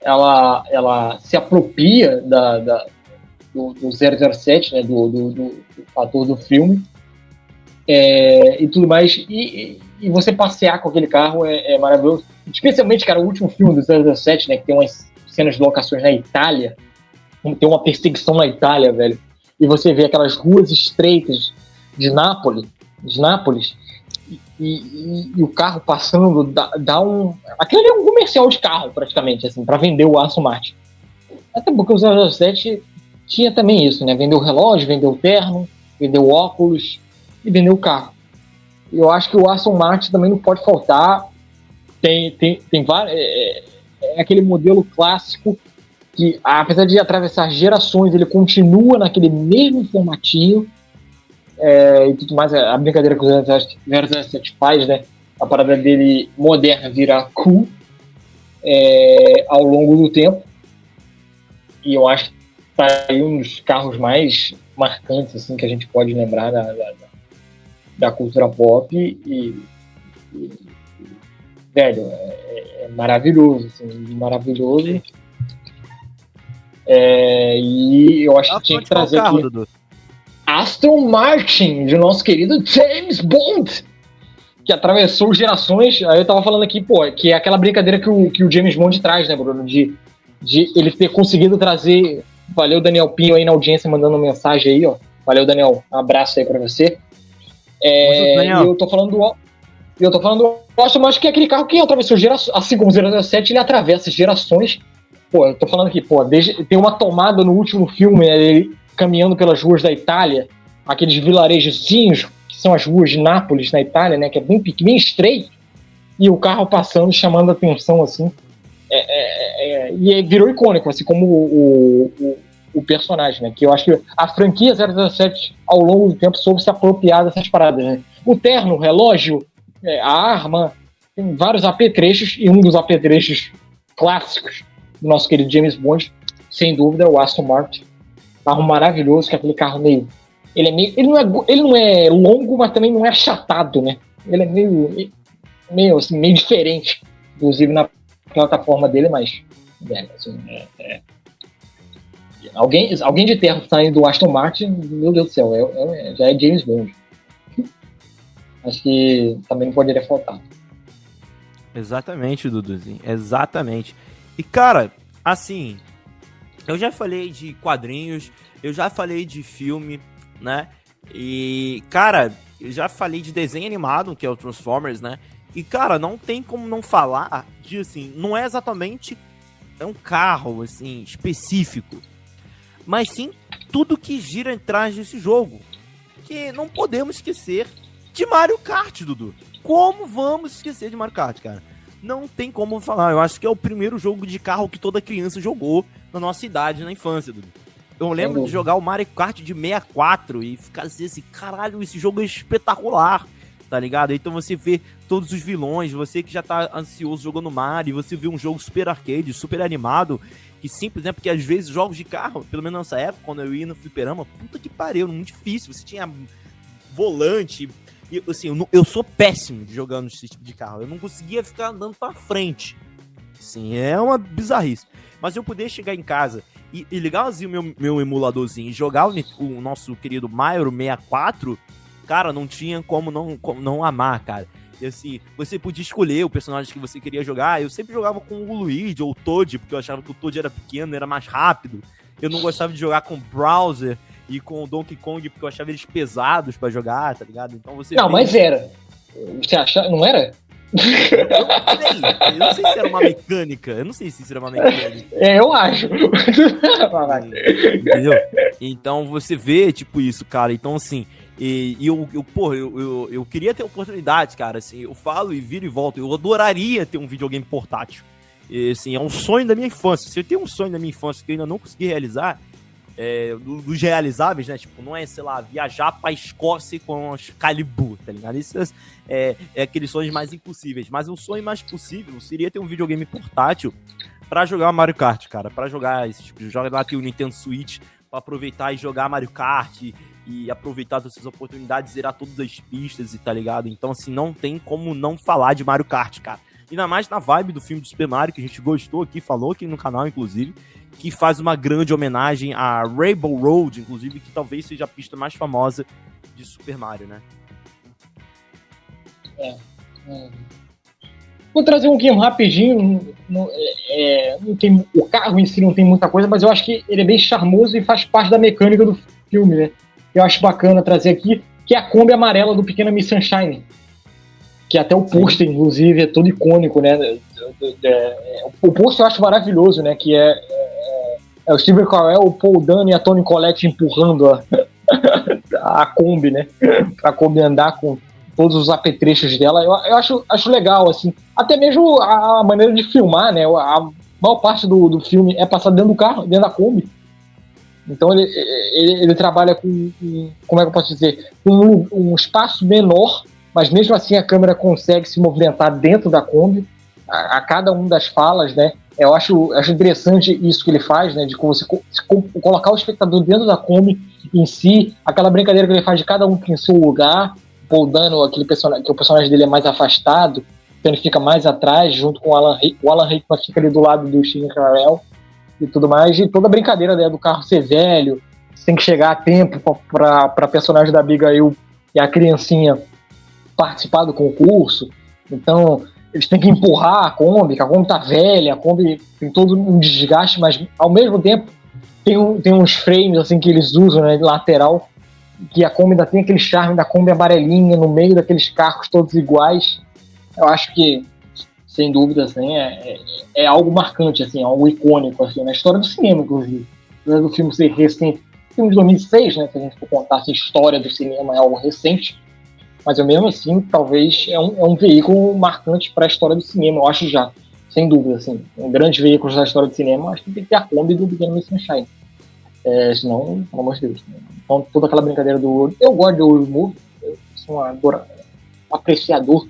ela, ela se apropria da, da do, do 007, né, do, do, do, do ator do filme, é, e tudo mais. E, e, você passear com aquele carro é, é, maravilhoso. Especialmente, cara, o último filme do 007, né, que tem umas cenas de locações na Itália, tem uma perseguição na Itália, velho, e você vê aquelas ruas estreitas de Nápoles, de Nápoles, e, e, e, o carro passando dá, dá um. Aquilo é um comercial de carro, praticamente, assim, para vender o Aston Martin. Até porque o 007 tinha também isso, né? Vendeu relógio, vendeu terno, vendeu óculos e vendeu o carro. Eu acho que o Aston Martin também não pode faltar. Tem, tem, tem vários. É, é, é aquele modelo clássico que, apesar de atravessar gerações, ele continua naquele mesmo formatinho. É, e tudo mais, a brincadeira que o 007 faz, né? A parada dele moderna virar cool é, ao longo do tempo. E eu acho que tá aí um dos carros mais marcantes assim que a gente pode lembrar da, da, da cultura pop e, e velho, é, é, maravilhoso, assim, maravilhoso. É, e eu acho que tinha que trazer carro, aqui Dudu? Aston Martin, de nosso querido James Bond, que atravessou gerações. Aí eu tava falando aqui, pô, que é aquela brincadeira que o, que o James Bond traz, né, Bruno? De, de ele ter conseguido trazer Valeu, Daniel Pinho aí na audiência mandando mensagem aí, ó. Valeu, Daniel. Um abraço aí pra você. É, eu tô falando do. Eu tô falando do Aston Martin, que é aquele carro que atravessou gerações. Assim como o 007, ele atravessa gerações. Pô, eu tô falando aqui, pô, desde, tem uma tomada no último filme, né, ele caminhando pelas ruas da Itália, aqueles vilarejozinhos, que são as ruas de Nápoles, na Itália, né, que é bem, bem estreito, e o carro passando, chamando a atenção, assim. É, é, é, e virou icônico, assim como o, o, o, personagem, né? Que eu acho que a franquia 007, ao longo do tempo, soube se apropriar dessas paradas, né? O terno, o relógio, é, a arma, tem vários apetrechos, e um dos apetrechos clássicos do nosso querido James Bond, sem dúvida, é o Aston Martin. Carro maravilhoso, que é aquele carro meio. Ele, é meio, ele, não é, ele não é longo, mas também não é achatado, né? Ele é meio, meio, assim, meio diferente, inclusive na plataforma dele, mas é, assim, é, é. Alguém, alguém de terra saindo do Aston Martin, meu Deus do céu, é, é, já é James Bond. Acho que também não poderia faltar. Exatamente, Duduzinho. Exatamente. E, cara, assim, eu já falei de quadrinhos, eu já falei de filme, né? E, cara, eu já falei de desenho animado, que é o Transformers, né? E, cara, não tem como não falar de, assim, não é exatamente é um carro, assim, específico. Mas sim tudo que gira atrás desse jogo. Que não podemos esquecer de Mario Kart, Dudu. Como vamos esquecer de Mario Kart, cara? Não tem como falar. Eu acho que é o primeiro jogo de carro que toda criança jogou na nossa idade, na infância, Dudu. Eu lembro de jogar o Mario Kart de 64 e ficar assim, assim, caralho, esse jogo é espetacular. tá ligado? Então você vê todos os vilões, você que já tá ansioso jogando Mario, você vê um jogo super arcade, super animado, que simples, né? Porque às vezes jogos de carro, pelo menos nessa época, quando eu ia no fliperama, puta que pariu, muito difícil. Você tinha volante. E, assim, eu, eu sou péssimo de jogando esse tipo de carro. Eu não conseguia ficar andando pra frente. Sim, é uma bizarrice. Mas eu poder chegar em casa e, e ligar assim, o meu, meu emuladorzinho e jogar o, o nosso querido Mario 64, cara, não tinha como não, como não amar, cara. E assim, você podia escolher o personagem que você queria jogar. Eu sempre jogava com o Luigi ou o Toad, porque eu achava que o Toad era pequeno, era mais rápido. Eu não gostava de jogar com o Browser e com o Donkey Kong, porque eu achava eles pesados para jogar, tá ligado? Então você. Não, mas era. Você acha? Não era? Eu não sei. Eu não sei se era uma mecânica. Eu não sei se isso era uma mecânica. É, eu acho. Entendeu? Então você vê, tipo, isso, cara. Então, assim. E, e eu, eu, porra, eu, eu, eu, queria ter oportunidades, cara. Assim, eu falo e viro e volto. Eu adoraria ter um videogame portátil. E, assim, é um sonho da minha infância. Se eu tenho um sonho da minha infância que eu ainda não consegui realizar, é, dos realizáveis, né? Tipo, não é, sei lá, viajar pra Escócia com os Calibu, tá ligado? Isso é, é, aqueles sonhos mais impossíveis. Mas o sonho mais possível seria ter um videogame portátil para jogar Mario Kart, cara. para jogar esse tipo de jogo. Lá tem o Nintendo Switch pra aproveitar e jogar Mario Kart e, e aproveitar dessas oportunidades, zerar todas as pistas e tá ligado? Então, assim, não tem como não falar de Mario Kart, cara. Ainda mais na vibe do filme do Super Mario, que a gente gostou aqui, falou aqui no canal, inclusive que faz uma grande homenagem a Rainbow Road, inclusive, que talvez seja a pista mais famosa de Super Mario, né? É. é. Vou trazer um game rapidinho. Não, é, não tem, o carro em si não tem muita coisa, mas eu acho que ele é bem charmoso e faz parte da mecânica do filme, né? Eu acho bacana trazer aqui, que é a Kombi amarela do Pequeno Miss Sunshine. Que até o pôster, inclusive, é todo icônico, né? É, o pôster eu acho maravilhoso, né? Que é, é, é o Steve Carell, o Paul Dano e a Tony Collette empurrando a, a Kombi, né? Pra Kombi andar com todos os apetrechos dela. Eu, eu acho, acho legal, assim. Até mesmo a, maneira de filmar, né? A maior parte do, do filme é passar dentro do carro, dentro da Kombi. Então ele, ele, ele trabalha com, como é que eu posso dizer, um, um espaço menor, mas mesmo assim a câmera consegue se movimentar dentro da Kombi a, a, cada uma das falas, né? Eu acho, acho interessante isso que ele faz, né? De você colocar o espectador dentro da Kombi em si, aquela brincadeira que ele faz de cada um em seu lugar, Paul Dano, aquele personagem, que o personagem dele é mais afastado, então ele fica mais atrás, junto com o Alan, o Alan Rickman fica ali do lado do Steven Carell e tudo mais, e toda a brincadeira né, do carro ser velho, tem que chegar a tempo para personagem da Abigail e a criancinha participar do concurso. Então, eles têm que empurrar a Kombi, que a Kombi tá velha, a Kombi tem todo um desgaste, mas ao mesmo tempo tem, um, tem uns frames assim que eles usam, né, lateral, que a Kombi ainda tem aquele charme da Kombi amarelinha no meio daqueles carros todos iguais. Eu acho que, sem dúvida, assim, é, é, é algo marcante, assim, é algo icônico assim, na história do cinema, inclusive. Do filme ser recente, filme de 2006, né, se a gente for contar assim, a história do cinema é algo recente, mas eu mesmo assim, talvez é um, é um veículo marcante para a história do cinema, eu acho já, sem dúvida, assim, um grande veículo da história do cinema, acho que tem que ter a Kombi do Pequeno Miss Sunshine. É, senão, pelo amor de Deus. Né? Então, toda aquela brincadeira do. Eu gosto do Road Movie, eu sou um, adora, apreciador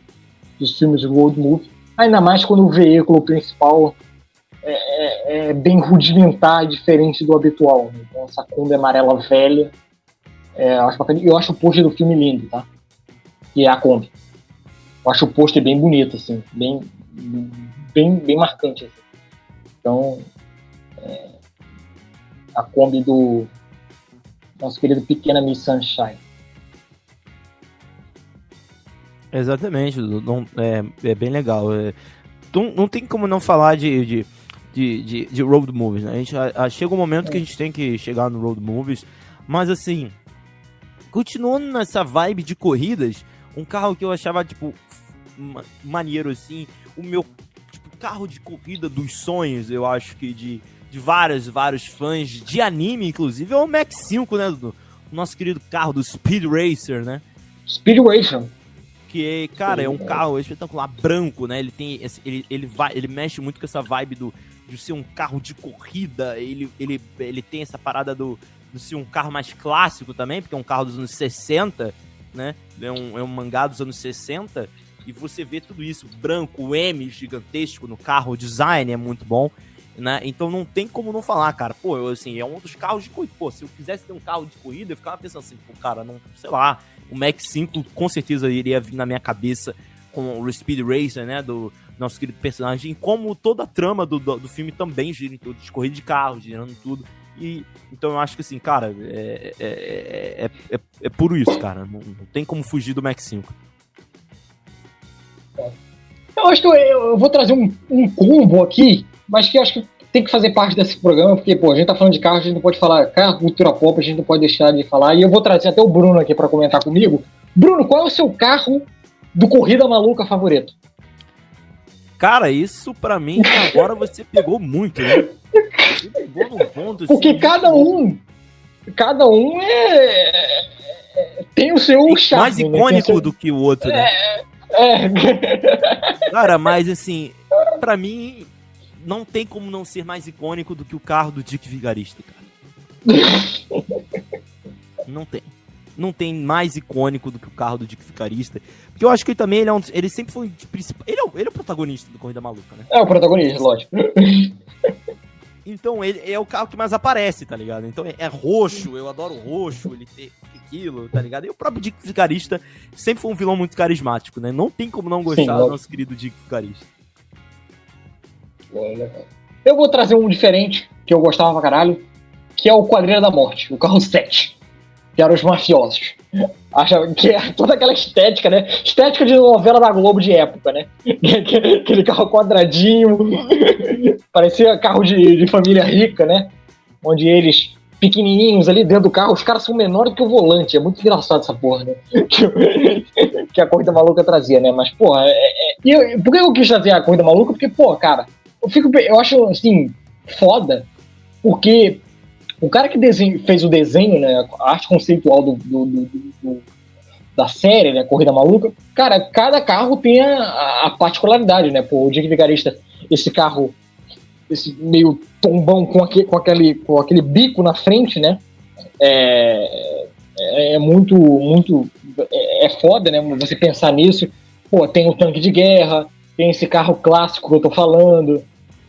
dos filmes de Road Movie, ainda mais quando o veículo principal é, é, é bem rudimentar diferente do habitual. Né? Então, essa Kombi amarela velha, é, eu acho bacana. Eu acho o pôster do filme lindo, tá? Que é a Kombi. Eu acho o pôster bem bonito, assim, bem, bem, bem marcante. Assim. Então, é, a Kombi do nosso querido Pequena Miss Sunshine. Exatamente, não, é, é bem legal. É, não, não tem como não falar de, de, de, de, de road movies, né? A gente, a, a, chega um momento é. que a gente tem que chegar no road movies, mas assim, continuando nessa vibe de corridas, um carro que eu achava, tipo, maneiro, assim. O meu tipo, carro de corrida dos sonhos, eu acho que de, de vários, vários fãs de anime, inclusive, é o Max 5, né? Do, nosso querido carro do Speed Racer, né? Speed Racer. Que, cara, é um carro espetacular, branco, né? Ele tem. Ele, ele, vai, ele mexe muito com essa vibe do, de ser um carro de corrida. Ele, ele, ele tem essa parada do, de ser um carro mais clássico também, porque é um carro dos anos 60 né? É um, é um mangá dos anos 60 e você vê tudo isso, branco, o M gigantesco no carro, o design é muito bom, né? Então não tem como não falar, cara. Pô, eu, assim, é um dos carros de corrida. Pô, se eu quisesse ter um carro de corrida, eu ficava pensando assim, pô, cara, não, sei lá, o Max 5 com certeza iria vir na minha cabeça com o Speed Racer, né, do nosso querido personagem, como toda a trama do, do, do filme também gira em tudo, de corrida de carro, girando tudo. E então eu acho que assim, cara, é, é, é, é, puro isso, cara. Não, não tem como fugir do Max 5. Eu acho que eu, eu vou trazer um, um, combo aqui, mas que eu acho que tem que fazer parte desse programa, porque, pô, a gente tá falando de carro, a gente não pode falar carro, cultura pop, a gente não pode deixar de falar. E eu vou trazer até o Bruno aqui para comentar comigo. Bruno, qual é o seu carro do Corrida Maluca favorito? Cara, isso para mim agora você pegou muito, né? Ponto assim, Porque cada um, cada um é, é tem o seu charme, mais né? icônico né? seu... do que o outro, né? É, é. Cara, mas assim, para mim não tem como não ser mais icônico do que o carro do Dick Vigarista, cara. Não tem. Não tem mais icônico do que o carro do Dick Vigarista. Porque eu acho que ele também ele, é um, ele sempre foi principal. Ele é, ele é o protagonista do Corrida Maluca, né? É o protagonista, lógico. Então ele é o carro que mais aparece, tá ligado? Então é, é roxo, eu adoro roxo, ele tem aquilo, tá ligado? E o próprio Dick Vigarista sempre foi um vilão muito carismático, né? Não tem como não gostar Sim, do nosso querido Dick Vigarista. Eu vou trazer um diferente, que eu gostava pra caralho, que é o Quadrilha da Morte, o carro 7, que eram os mafiosos. Acha que é toda aquela estética, né? Estética de novela da Globo de época, né? Aquele carro quadradinho, parecia carro de, de família rica, né? Onde eles pequenininhos ali dentro do carro, os caras são menores que o volante. É muito engraçado essa porra, né? que a corrida maluca trazia, né? Mas, porra, é, é... Eu, por que eu quis trazer a corrida maluca? Porque, pô, cara, eu, fico, eu acho, assim, foda, porque o cara que desenho, fez o desenho, né, a arte conceitual do, do, do, do da série, né, Corrida Maluca, cara, cada carro tem a, a particularidade, né, pô, o Dick Vigarista, esse carro, esse meio tombão com aquele, com aquele, com aquele bico na frente, né, é, é, é muito, muito, é, é foda, né, você pensar nisso, pô, tem o tanque de guerra, tem esse carro clássico que eu tô falando,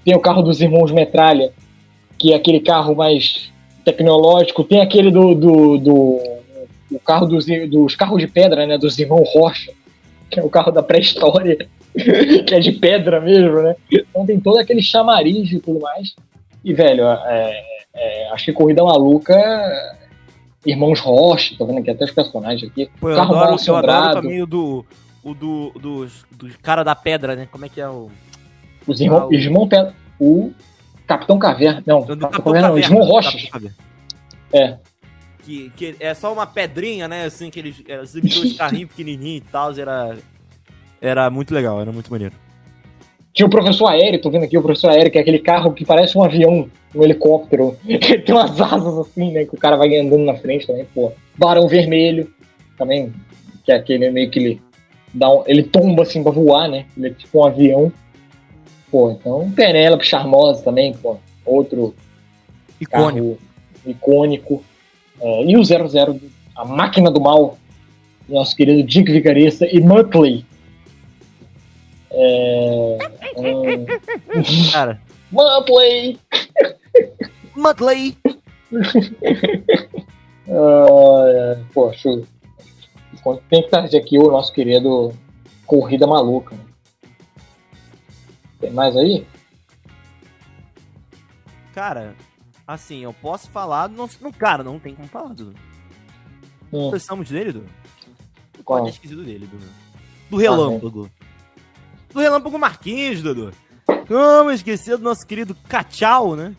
tem o carro dos irmãos Metralha, que é aquele carro mais tecnológico, tem aquele do, do, do, do carro dos, dos carros de pedra, né, dos irmãos Rocha, que é o carro da pré-história, que é de pedra mesmo, né? Então tem todo aquele chamariz e tudo mais. E, velho, é, é, acho que Corrida Maluca, Irmãos Rocha, tô vendo aqui até os personagens aqui. Pô, eu carro adoro, eu adoro também o do, o do, do, do cara da pedra, né? Como é que é o... Os irmãos, ah, o... irmão Pedra. O Capitão Caverna. Não, do Capitão Caverna, não, irmão Rochas. É. Que, que é só uma pedrinha, né? Assim, que eles, eles dois carrinhos pequenininhos e tal. Era, era muito legal, era muito maneiro. Tinha o professor aéreo, tô vendo aqui o professor aéreo, que é aquele carro que parece um avião, um helicóptero. Tem umas asas assim, né? Que o cara vai andando na frente também, pô. Barão Vermelho, também, que é aquele meio que ele dá um, ele tomba assim pra voar, né? Ele é tipo um avião. Pô, então Penélope Charmosa também, pô, outro icônico. icônico. É, e o 00, a máquina do mal, nosso querido Dick Vigarista e Muttley. É, um... Cara. Muttley! Muttley! uh, pô, show. Tem que trazer aqui o nosso querido Corrida Maluca. Tem mais aí? Cara, assim, eu posso falar no, no cara, não tem como falar, Dudu. Hum. Precisamos dele, Dudu? Qual? Pode esquecido dele, Dudu. Do Relâmpago. Ah, do Relâmpago Marquinhos, Dudu. Como esquecer do nosso querido Cachau, né?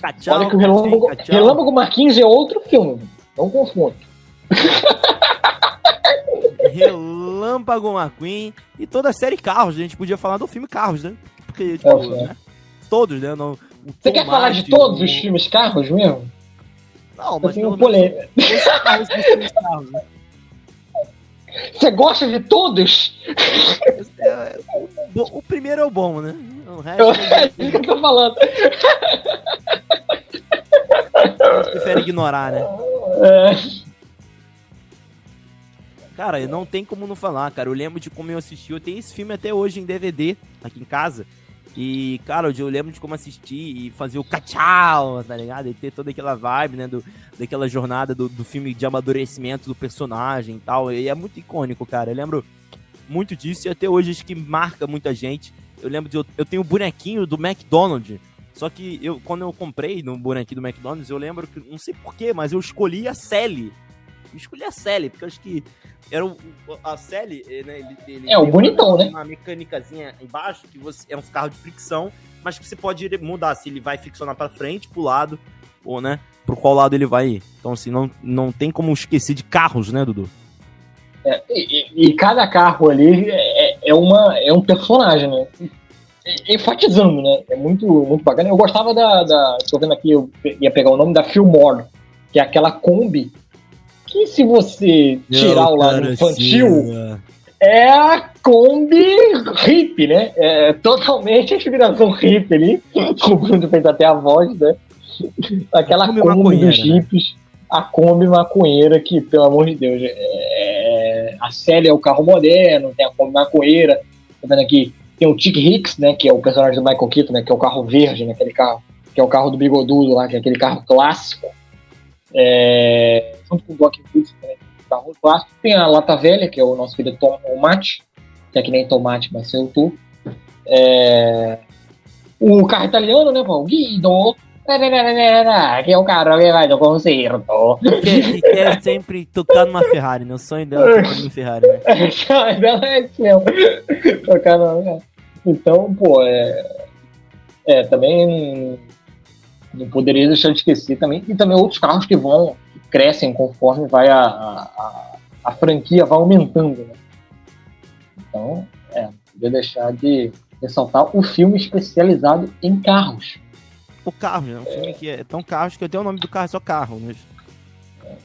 Cachau. Olha que o Relâmpago, Relâmpago Marquinhos é outro filme. Não confunda. Relâmpago McQueen e toda a série Carros. A gente podia falar do filme Carros, né? Porque, tipo, é, né? todos, né? No, Você quer falar de todos o... os filmes Carros mesmo? Não, mas Eu polêmica. Né? Você gosta de todos? É, o, o, primeiro é o bom, né? O resto é, é isso que eu tô falando. Prefere ignorar, né? É. Cara, não tem como não falar, cara. Eu lembro de como eu assisti. Eu tenho esse filme até hoje em DVD aqui em casa. E, cara, eu lembro de como assistir e fazer o cachau, tá ligado? E ter toda aquela vibe, né? Do, daquela jornada do, do filme de amadurecimento do personagem e tal. E é muito icônico, cara. Eu lembro muito disso e até hoje acho que marca muita gente. Eu lembro de. Eu, eu tenho o bonequinho do McDonald's. Só que eu, quando eu comprei no bonequinho do McDonald's, eu lembro que. Não sei porquê, mas eu escolhi a Sally. Escolhi a Sally, porque eu acho que era o, a Sally, eh, né? Ele, ele é, o bonitão, uma, né? Uma mecânicazinha embaixo, que você é um carro de fricção, mas que você pode mudar se ele vai friccionar para frente, pro lado, ou, né, pro qual lado ele vai ir. Então, assim, não, não tem como esquecer de carros, né, Dudu? É, e, e, cada carro ali é, é, uma, é um personagem, né? Enfatizando, né? É muito, muito bacana. Eu gostava da, da. Tô vendo aqui, eu ia pegar o nome da Fillmore, que é aquela Kombi que se você tirar o lado infantil, é a Kombi hip, né? É totalmente a inspiração hip ali. O Bruno fez até a voz, né? Aquela Kombi, Kombi dos né? hips, a Kombi maconheira que, pelo amor de Deus, é... a Célia é o carro moderno, tem a Kombi maconheira. Tá vendo aqui? Tem o Tick Hicks, né? Que é o personagem do Michael Keaton, né? Que é o carro verde, né? Aquele carro, que é o carro do bigodudo lá, que é aquele carro clássico. É, junto com o Block Boots, né, carro clássico. Tem a Lata Velha, que é o nosso filho Tomate, que é que nem tomate, mas sem o tu. É, o carro italiano, né, pô? Guido, que é o carro que vai no concerto. Que, quer sempre tocar numa Ferrari, né? O sonho dela é tocar numa Ferrari, né? é mesmo. Tocar numa Então, pô, é, é também não poderia deixar de esquecer também, e também outros carros que vão, que crescem conforme vai a, a, a franquia vai aumentando, né? Então, é, não poderia deixar de ressaltar o filme especializado em carros. O carro, né? Um é. filme que é tão carros que até o nome do carro é só carro, mas... É.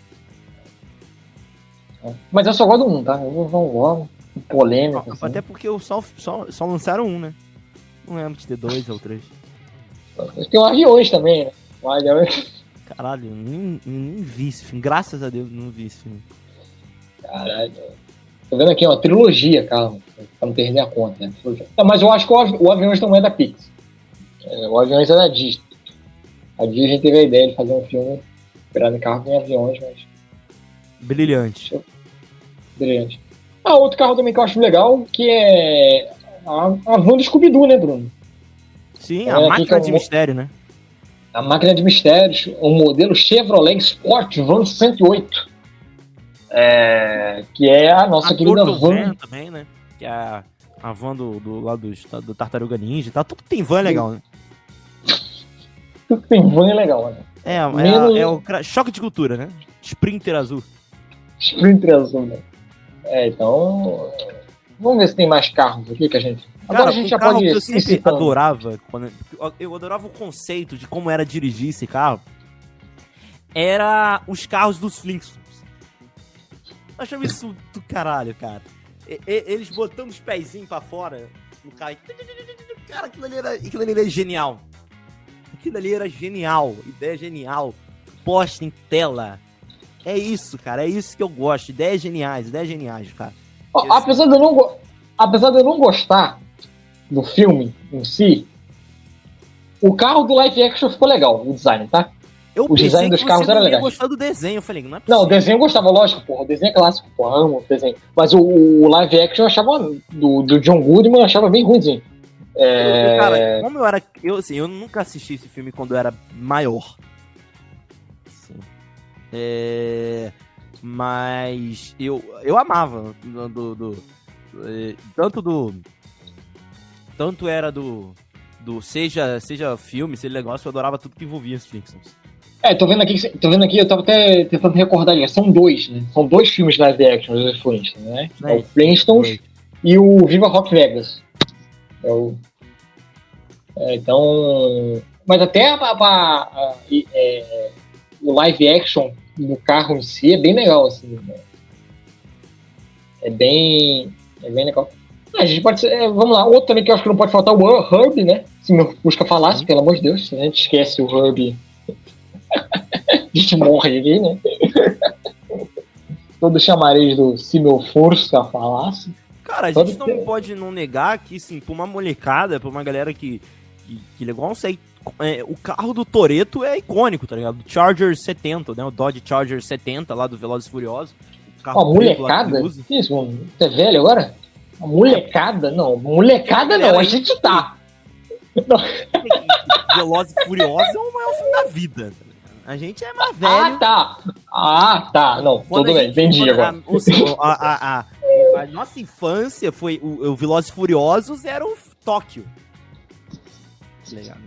Mas eu só gosto do um, tá? Eu não vou polêmico. Assim. Até porque só, só, só lançaram um, né? Não lembro de ter dois ou três. Tem um aviões também, né? Um aviões. Caralho, nem, nem vi esse filme. Graças a Deus, não vi esse filme. Caralho. Tô vendo aqui, uma trilogia, calma. Pra não perder a conta, né? mas eu acho que o, Aviões não é da Pix. É, o Aviões é da Disney. A Disney teve a ideia de fazer um filme inspirado em carro em aviões, mas. Brilhante. Brilhante. Ah, outro carro também que eu acho legal, que é a, a van do Scooby-Doo, né, Bruno? Sim, a é, máquina de mistério, né? A máquina de mistérios, o modelo Chevrolet Sport Van 108. É, que é a nossa a querida van. também, né? Que é a, a van do, do lado do, do Tartaruga Ninja. Tá? Tudo que tem van é legal, né? Tudo que tem van é legal, né? É, é, Menos... é o choque de cultura, né? Sprinter azul. Sprinter azul, né? É, então. Vamos ver se tem mais carros aqui que a gente Agora Cara, a gente já pode. Que eu sempre adorava, quando, eu adorava o conceito de como era dirigir esse carro. Era os carros dos Flintstones. Eu achava isso do caralho, cara. E, e, eles botando os pezinhos pra fora no carro. Cara, aquilo ali, era, aquilo ali era genial. Aquilo ali era genial. Ideia genial. Posta em tela. É isso, cara. É isso que eu gosto. Ideias geniais, ideias geniais, cara. Apesar de eu não, apesar de eu não gostar do filme em si, o carro do live action ficou legal, o design, tá? Eu o design dos carros era legal. Eu gostava do desenho, eu falei, não é possível. Não, o desenho eu gostava, lógico, porra. O desenho é clássico, porra, amo o desenho. Mas o, o, live action eu achava, do, do John Goodman, eu achava bem ruimzinho. É... Cara, como eu era. Eu, assim, eu nunca assisti esse filme quando eu era maior. Assim, é, mas eu, eu amava do, do, do, é, tanto do tanto era do. do seja, seja filme, seja negócio, eu adorava tudo que envolvia os Flintstones. É, tô vendo aqui, tô vendo aqui, eu tava até tentando recordar, são dois, né? São dois filmes live action dos Flintstones, né? É, é o Flintstones e o Viva Rock Vegas. É o... É, então... Mas até a, a, a, é, o live action do carro em si é bem legal, assim. Né? É bem... É bem legal. A gente pode é, vamos lá, outro também que eu acho que não pode faltar o Herb, né? Se meu busca falasse, pelo amor de Deus, se a gente esquece o Herb, a gente morre aqui, né? todo chamariz do se meu força falasse. Cara, a Todo gente não pode não negar que, assim, pra uma molecada, pra uma galera que, que, que legal, não sei, é, o carro do Toreto é icônico, tá ligado? O Charger 70, né? O Dodge Charger 70 lá do Velozes e Furiosos. Que molecada? isso, mano? Você é velho agora? Molecada? Não, molecada não, a gente tá. Velozes e Furiosos é o maior filme da vida. A gente é mais velho. Ah, tá. Ah, tá. Não, Quando tudo bem, entendi agora. A, a, a- a- nossa infância foi. O, o Velozes e Furiosos era o Tóquio.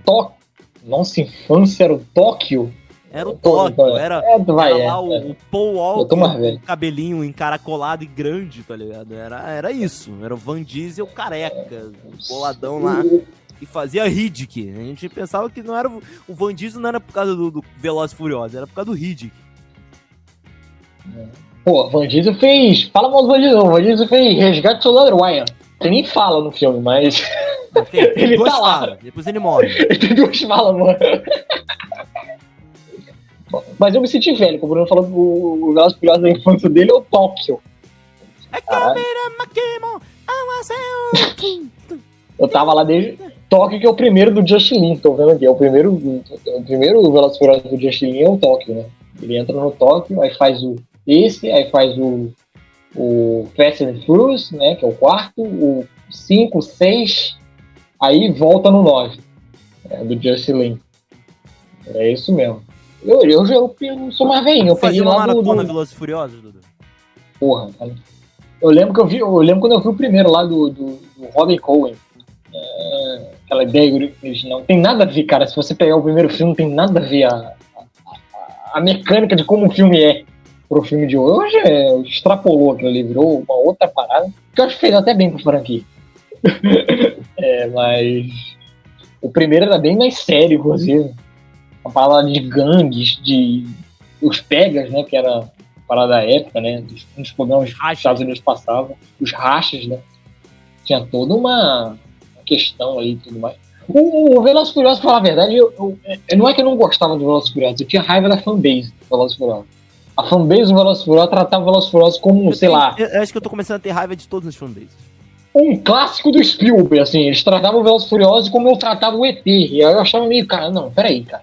Tóquio. Nossa infância era o Tóquio? Era o Tóquio, tô- era, É, vai, era é. lá o, é. o Paul tô mais Walker, o cabelinho encaracolado e grande, tá ligado? Era, era isso. Era o Van Diesel careca, boladão lá, e fazia Riddick. A gente pensava que não era o, o Van Diesel não era por causa do, do Veloz Furioso, era por causa do Riddick. Pô, Van Diesel fez. Fala mal do Van Diesel. Van Diesel fez Resgate do Soldado Ryan. Você nem fala no filme, mas. Tem, tem Ele tá lá. falas, depois ele morre. Ele tem duas falas, mano. Mas eu me senti velho, como o Bruno falou que o Velozes Furiosos da infância dele é o Tóquio. É Caralho. Eu tava lá desde. Tóquio, que é o primeiro do Justin Lin, tô vendo aqui. É o primeiro, o primeiro Velozes Furiosos do Justin Lin é o Tóquio, né? Ele entra no Tóquio, aí faz o esse, aí faz o, o Fast and Furious, né? Que é o quarto, o 5, 6, aí volta no 9, é, do Justin Lin. É isso mesmo. Eu, eu, eu, eu sou mais velhinho, eu peguei Fazia uma maratona do, Velozes e Furiosos, Dudu. Porra, cara. Eu lembro que eu vi, eu lembro quando eu vi o primeiro lá do, do, do Robin Cohen. É, aquela ideia original. Tem nada a ver, cara. Se você pegar o primeiro filme, tem nada a ver a, a, a mecânica de como o filme é pro filme de hoje. É, extrapolou aquilo ali, virou uma outra parada. Que eu acho que fez até bem pro franquia. é, mas. O primeiro era bem mais sério, inclusive. Uma parada de gangues, de. Os Pegas, né? Que era parada da época, né? Dos, dos programas que os. Estados Unidos passavam, os rachas, né? Tinha toda uma questão ali e tudo mais. O, o Velozes Furiosos, pra falar a verdade, eu, eu- é- não é que eu não gostava do Velozes Furiosos, eu tinha raiva da fanbase do Velozes Furiosos. A fanbase do Velozes Furiosos tratava o Velozes Furiosos como, Eu sei tenho- lá, Eu, eu acho que eu tô começando a ter raiva de todos os fanbases. um clássico do Spielberg, assim, eles tratavam o Velozes Furiosos como eu tratava o ET. E aí eu achava meio, cara, não, peraí, cara.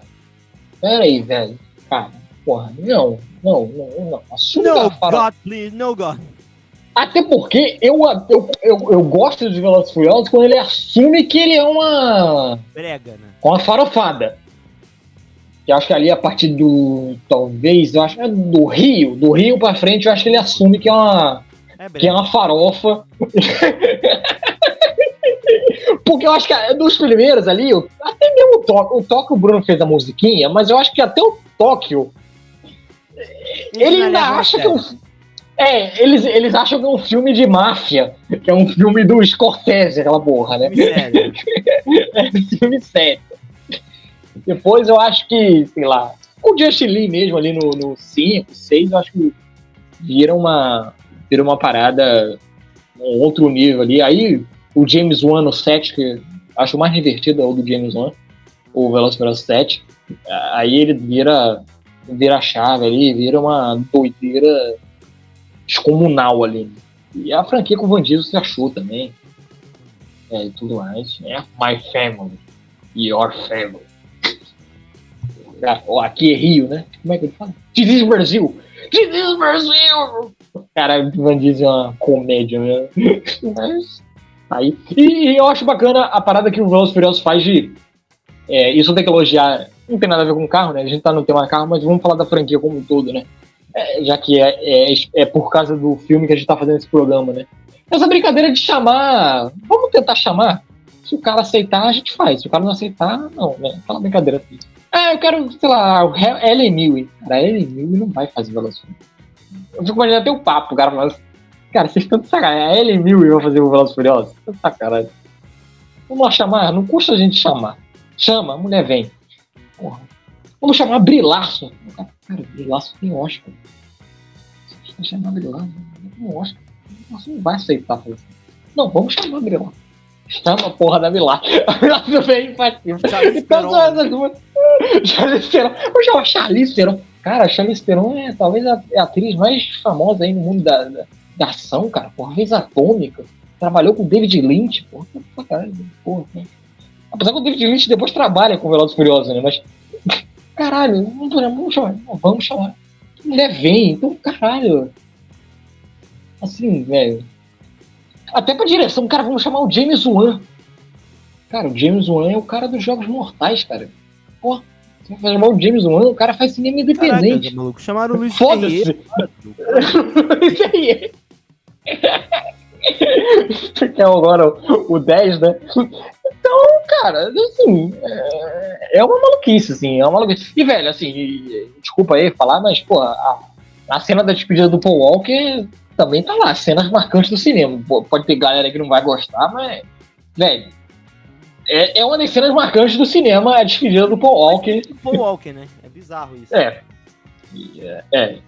Peraí, velho. Cara, porra, não, não, não, não. Assume No, a fara- God, please, no, God. Até porque eu, eu, eu, eu gosto de Velozes e Furiosos quando ele assume que ele é uma, Brega, né? uma farofada. Eu acho que ali a partir do. Talvez, eu acho que é do Rio, do Rio pra frente, eu acho que ele assume que é uma, É que é uma farofa. Porque eu acho que é dos primeiros ali, até mesmo o Tóquio, o Tóquio o Bruno fez a musiquinha, mas eu acho que até o Tóquio, ele ainda acha que é um, é, eles, eles acham que é um filme de máfia, que é um filme do Scorsese, aquela porra, né? Sério. É filme sério. Depois eu acho que, sei lá, o Justin Lee mesmo ali no 5, 6, eu acho que vira uma, vira uma parada, um outro nível ali. Aí o James Wan no 7, que acho mais divertido é o do James Wan, o Furiosos 7. Aí ele vira, vira a chave ali, vira uma doideira descomunal ali. E a franquia com o Van Diesel se achou também. É, e tudo mais. É My Family. Your Family. Ah, Aqui é Rio, né? Como é que ele fala? This is Brasil! This is Brasil! Cara, Van Diesel é uma comédia mesmo. Mas, aí. E, e eu acho bacana a parada que o Velozes Furiosos faz de. É, isso tem que elogiar. Não tem nada a ver com carro, né? A gente tá no tema carro, mas vamos falar da franquia como um todo, né? É, já que é, é, é por causa do filme que a gente tá fazendo esse programa, né? Essa brincadeira de chamar. Vamos tentar chamar. Se o cara aceitar, a gente faz. Se o cara não aceitar, não, né? Aquela brincadeira. Ah, eu quero, sei lá, o Ellen Millie. Cara, Ellen Millie não vai fazer Velozes Furiosos. Eu fico imaginando até o papo, cara assim, Cara, vocês estão de sacanagem. A Ellen Millie vai fazer o Velozes Furiosos? Tá de sacanagem. Vamos lá chamar? Não custa a gente chamar. Chama, a mulher vem. Porra. Vamos chamar Brilaço. Cara, Brilaço tem Oscar. Você vai chamar a Brilaço? Tem Oscar. Você não vai aceitar fazer assim. Não, vamos chamar Brilaço. Chama a porra da Brilaço. A Brilaço vem participa. Charlize Então são essas duas. Charlize Theron. Vamos chamar Charlize Theron. Cara, a Charlize Theron é talvez a, a, atriz mais famosa aí no mundo da, da ação, cara. Porra, fez Atômica. Trabalhou com David Lynch, porra. Caralho, porra. Apesar que o David Lynch depois trabalha com Velozes Furiosos, né? Mas, caralho, não vamos chamar. Não vamos chamar. Mulher vem, então, caralho. Assim, velho. Até pra direção, cara, vamos chamar o James Wan. Cara, o James Wan é o cara dos Jogos Mortais, cara. Pô, você vai chamar o James Wan, o cara faz cinema independente. Caraca, maluco, chamaram o Luiz Foda-se. Luiz. Que é agora o 10, né? Então, cara, assim, é, é uma maluquice, assim, é uma maluquice. E, velho, assim, desculpa aí falar, mas, pô, a, a cena da despedida do Paul Walker também tá lá, cenas marcantes do cinema. Pode ter galera que não vai gostar, mas, velho, é, é uma das cenas marcantes do cinema a despedida do Paul Walker. Paul Walker, né? É bizarro isso. É. É, é, é,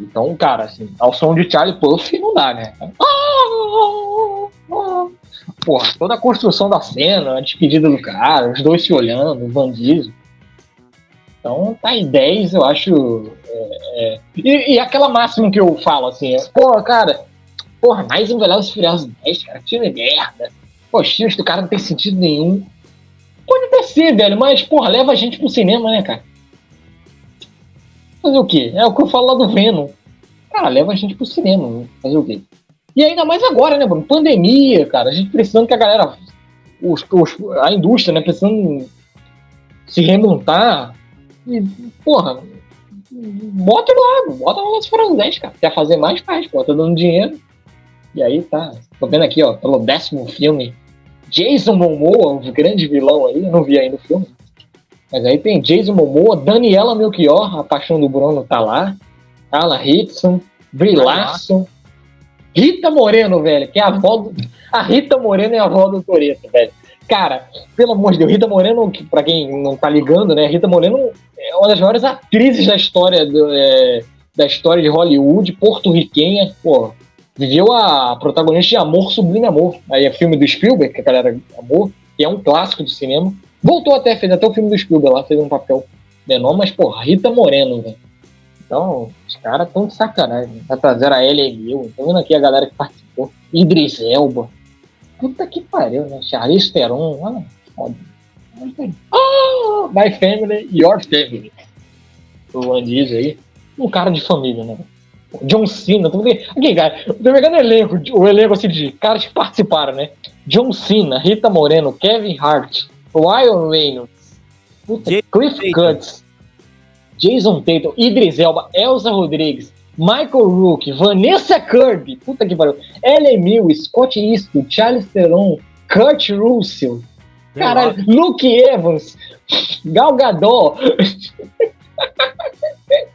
então, cara, assim, ao som de Charlie Puff não dá, né? Porra, toda a construção da cena, a despedida do cara, os dois se olhando, o Diesel. Então tá em 10, eu acho. É, é. E, e, aquela máxima que eu falo assim, é, porra, cara, porra, mais um Velozes Furiosos 10, cara, filme merda. Pô, os do cara não tem sentido nenhum. Pode até ser, velho, mas, porra, leva a gente pro cinema, né, cara? Fazer o quê? É o que eu falo lá do Venom. Cara, leva a gente pro cinema, fazer o quê? E ainda mais agora, né, Bruno? Pandemia, cara, a gente precisando que a galera, os, os, a indústria, né, precisando se remontar, e, porra, bota lá, bota lá Furão 10, cara. Quer fazer mais, faz, pô, tá dando dinheiro. E aí tá. Tô vendo aqui, ó, pelo décimo filme. Jason Momoa, o grande vilão aí, eu não vi ainda o filme. Mas aí tem Jason Momoa, Daniela Melchior, a paixão do Bruno tá lá. Alan Hitson, Brie Larson. Rita Moreno, velho, que é a avó do... A Rita Moreno é a avó do Toreto, velho. Cara, pelo amor de Deus, Rita Moreno, que, pra quem não tá ligando, né? Rita Moreno é uma das maiores atrizes da história do, é, da história de Hollywood, porto-riquenha, pô. Viveu a protagonista de Amor Sublime Amor. Aí é filme do Spielberg, que a galera amou, que é um clássico de cinema. Voltou até, fez até o filme do Spielberg lá, fez um papel menor, mas, pô, Rita Moreno, velho. Então, os caras estão de sacanagem. Vai trazer a Mil. Tô vendo aqui a galera que participou. Idris Elba. Puta que pariu, né? Charlize Theron, ah, foda. Ah, my family, your family. O Van aí. Um cara de família, né? John Cena, tô vendo, aqui, cara, tô pegando o elenco, o elenco assim de caras que participaram, né? John Cena, Rita Moreno, Kevin Hart, Ryan Reynolds, puta, Cliff Cuts, Jason Tatum, Idris Elba, Elsa Rodrigues, Michael Rook, Vanessa Kirby, puta que pariu, Ellen Mill, Scott Eastwood, Charles Theron, Kurt Russell, caralho, Luke Evans, Gal Gadot,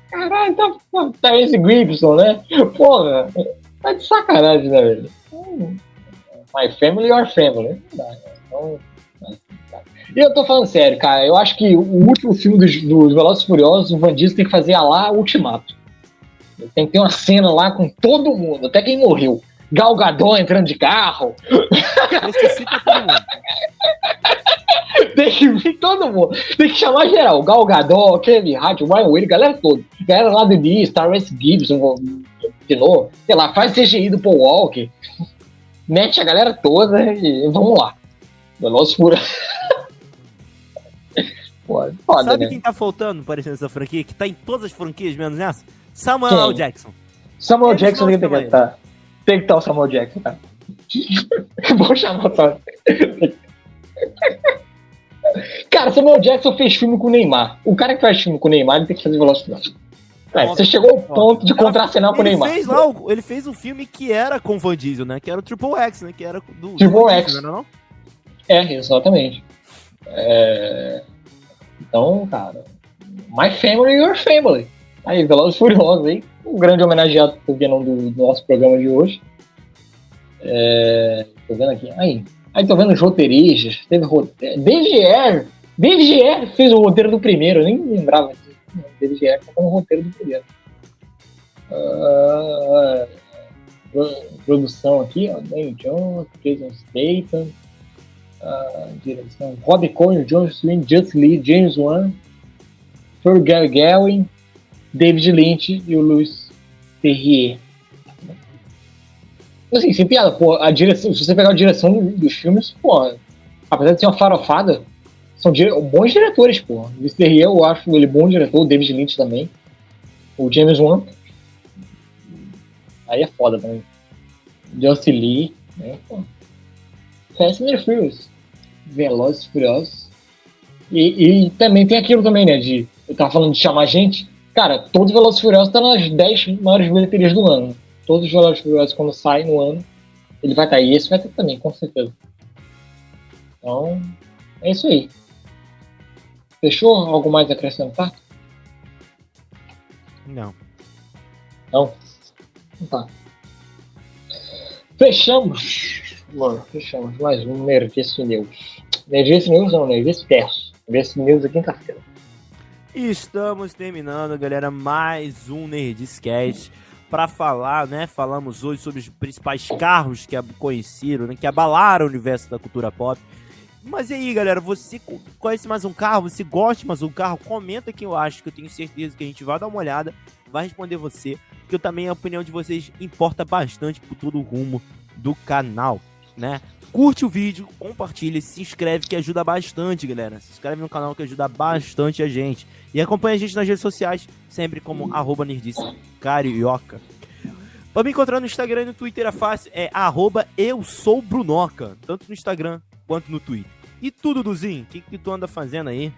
caralho, tá, tá, tá esse Gibson, né? Porra, tá de sacanagem, né, velho? My family, your family. Né? Então, e eu tô falando sério, cara. Eu acho que o último filme dos, dos Velozes Furiosos, o Van Diesel tem que fazer a lá Ultimato. Tem que ter uma cena lá com todo mundo, até quem morreu. Gal Gadot entrando de carro. Tem que vir todo mundo. Tem que chamar geral. Gal Gadot, Kevin Hart, Ryan Williams, galera toda. Galera lá do D, Star Gibson, de novo. Sei lá, faz CGI do Paul Walker. Mete a galera toda e vamos lá. Velozes Furiosos. Foda, Sabe né? quem tá faltando parecendo essa franquia? Que tá em todas as franquias menos nessa? Samuel quem? Jackson. Samuel Eles Jackson tem que estar. Tem que estar o Samuel Jackson, tá? Vou chamar só. Cara, Samuel Jackson fez filme com o Neymar. O cara que faz filme com o Neymar ele tem que fazer velocidade. É, você chegou ao ponto de contracenar com o Neymar. Fez lá, ele fez um filme que era com o Van Diesel, né? Que era o Triple X, né? Que era do. Triple X. Não? É, exatamente. É... Então, cara, My Family, Your Family. Aí, Velozes Furiosos aí. Um grande homenageado por que não do, do, nosso programa de hoje. É... Tô vendo aqui. Aí, aí tô vendo os roteiristas. Teve roteiro. David Ayer fez o roteiro do primeiro. Eu nem lembrava disso. David Ayer tá o roteiro do primeiro. Uh, produção aqui, ó. Daniel Jones, Jason Statham uh, direção. Rob Cohen, John Swin, Just Lee, James Wan, Fer Gary Gowin, David Lynch e o Luiz Terrier. Assim, sem piada, pô, a direção, se você pegar a direção dos filmes, pô, apesar de ser uma farofada, são dire... bons diretores, pô. O Luiz Terrier, eu acho ele bom diretor, o David Lynch também. O James Wan. Aí é foda também. Lee, né, pô. Fast and Furious. Velozes e Furiosos. E, e também tem aquilo também, né, de... Eu tava falando de chamar gente. Cara, todos os Velozes e Furiosos tá nas 10 maiores bilheterias do ano todos os Velozes Furiosos quando sai no ano, ele vai estar aí. Esse vai ter também, com certeza. Então, é isso aí. Fechou? Algo mais a acrescentar? Não. Não? Então tá. Fechamos. Mano, fechamos mais um Nerdice News. Nerdice News não, Nerdice Terço. Nerdice News é quinta-feira. Estamos terminando, galera, mais um Nerdice Cast para falar, né? Falamos hoje sobre os principais carros que conheceram, né? que abalaram o universo da cultura pop. Mas e aí, galera, você conhece mais um carro? Você gosta mais um carro? Comenta que eu acho, que eu tenho certeza que a gente vai dar uma olhada, vai responder você, porque também a opinião de vocês importa bastante por todo o rumo do canal, né? Curte o vídeo, compartilha, se inscreve que ajuda bastante, galera. Se inscreve no canal que ajuda bastante a gente. E acompanha a gente nas redes sociais, sempre como arroba nerdice carioca. Pra me encontrar no Instagram e no Twitter é fácil, é arroba eu sou Brunoca, tanto no Instagram quanto no Twitter. E tudo, Duzinho, o que, que tu anda fazendo aí?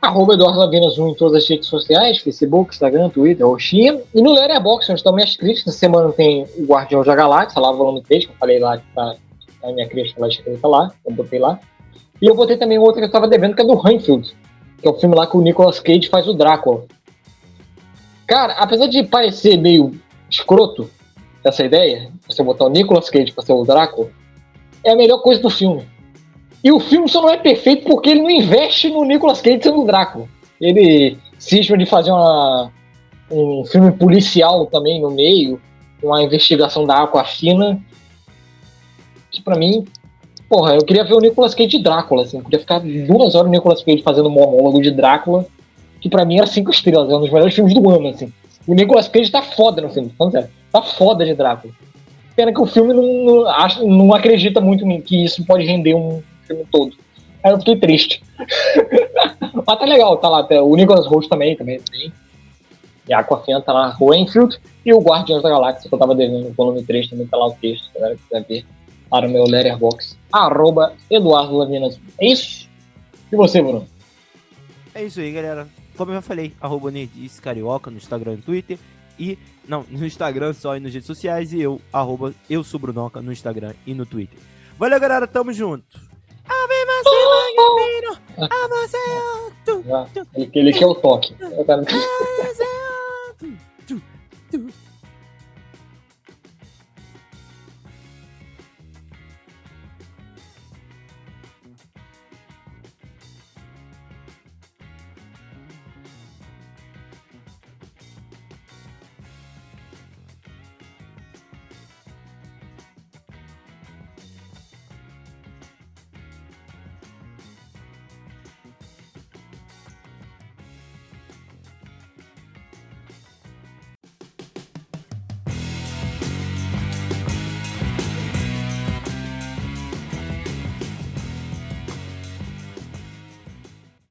Arroba Eduardo Lavinas 1 em todas as redes sociais, Facebook, Instagram, Twitter, Roxinha. E no Letterboxd, onde estão minhas críticas. Essa semana tem o Guardião da Galáxia, lá no volume 3, que eu falei lá que tá a minha crítica lá escrita lá, eu botei lá. E eu botei também outra que eu tava devendo, que é do Rainfield, que é o filme lá que o Nicolas Cage faz o Drácula. Cara, apesar de parecer meio escroto essa ideia, você botar o Nicolas Cage pra ser o Drácula, é a melhor coisa do filme. E o filme só não é perfeito porque ele não investe no Nicolas Cage sendo o Drácula. Ele cisma de fazer uma, um filme policial também no meio, uma investigação da Aquafina, que pra mim, porra, eu queria ver o Nicolas Cage de Drácula, assim, podia ficar duas horas o Nicolas Cage fazendo monólogo de Drácula, que pra mim era cinco estrelas, é um dos melhores filmes do ano, assim. O Nicolas Cage tá foda no filme, falando sério, tá foda de Drácula. Pena que o filme não, não, não acredita muito que isso pode render um filme todo. Aí eu fiquei triste. Mas tá legal, tá lá. O Nicolas Holt também, também tem. E a Aquafina tá lá, o Enfield e o Guardiões da Galáxia, que eu tava devendo no volume 3, também tá lá o texto, se a galera quiser ver para o meu letterbox, arroba Eduardo Lavinas. É isso? E você, Bruno? É isso aí, galera. Como eu já falei, arroba Nerdice Carioca no Instagram e no Twitter. E, não, no Instagram só e nas redes sociais. E eu, arroba Eu Sou Brunoca no Instagram e no Twitter. Valeu, galera. Tamo junto. Ele quer o toque.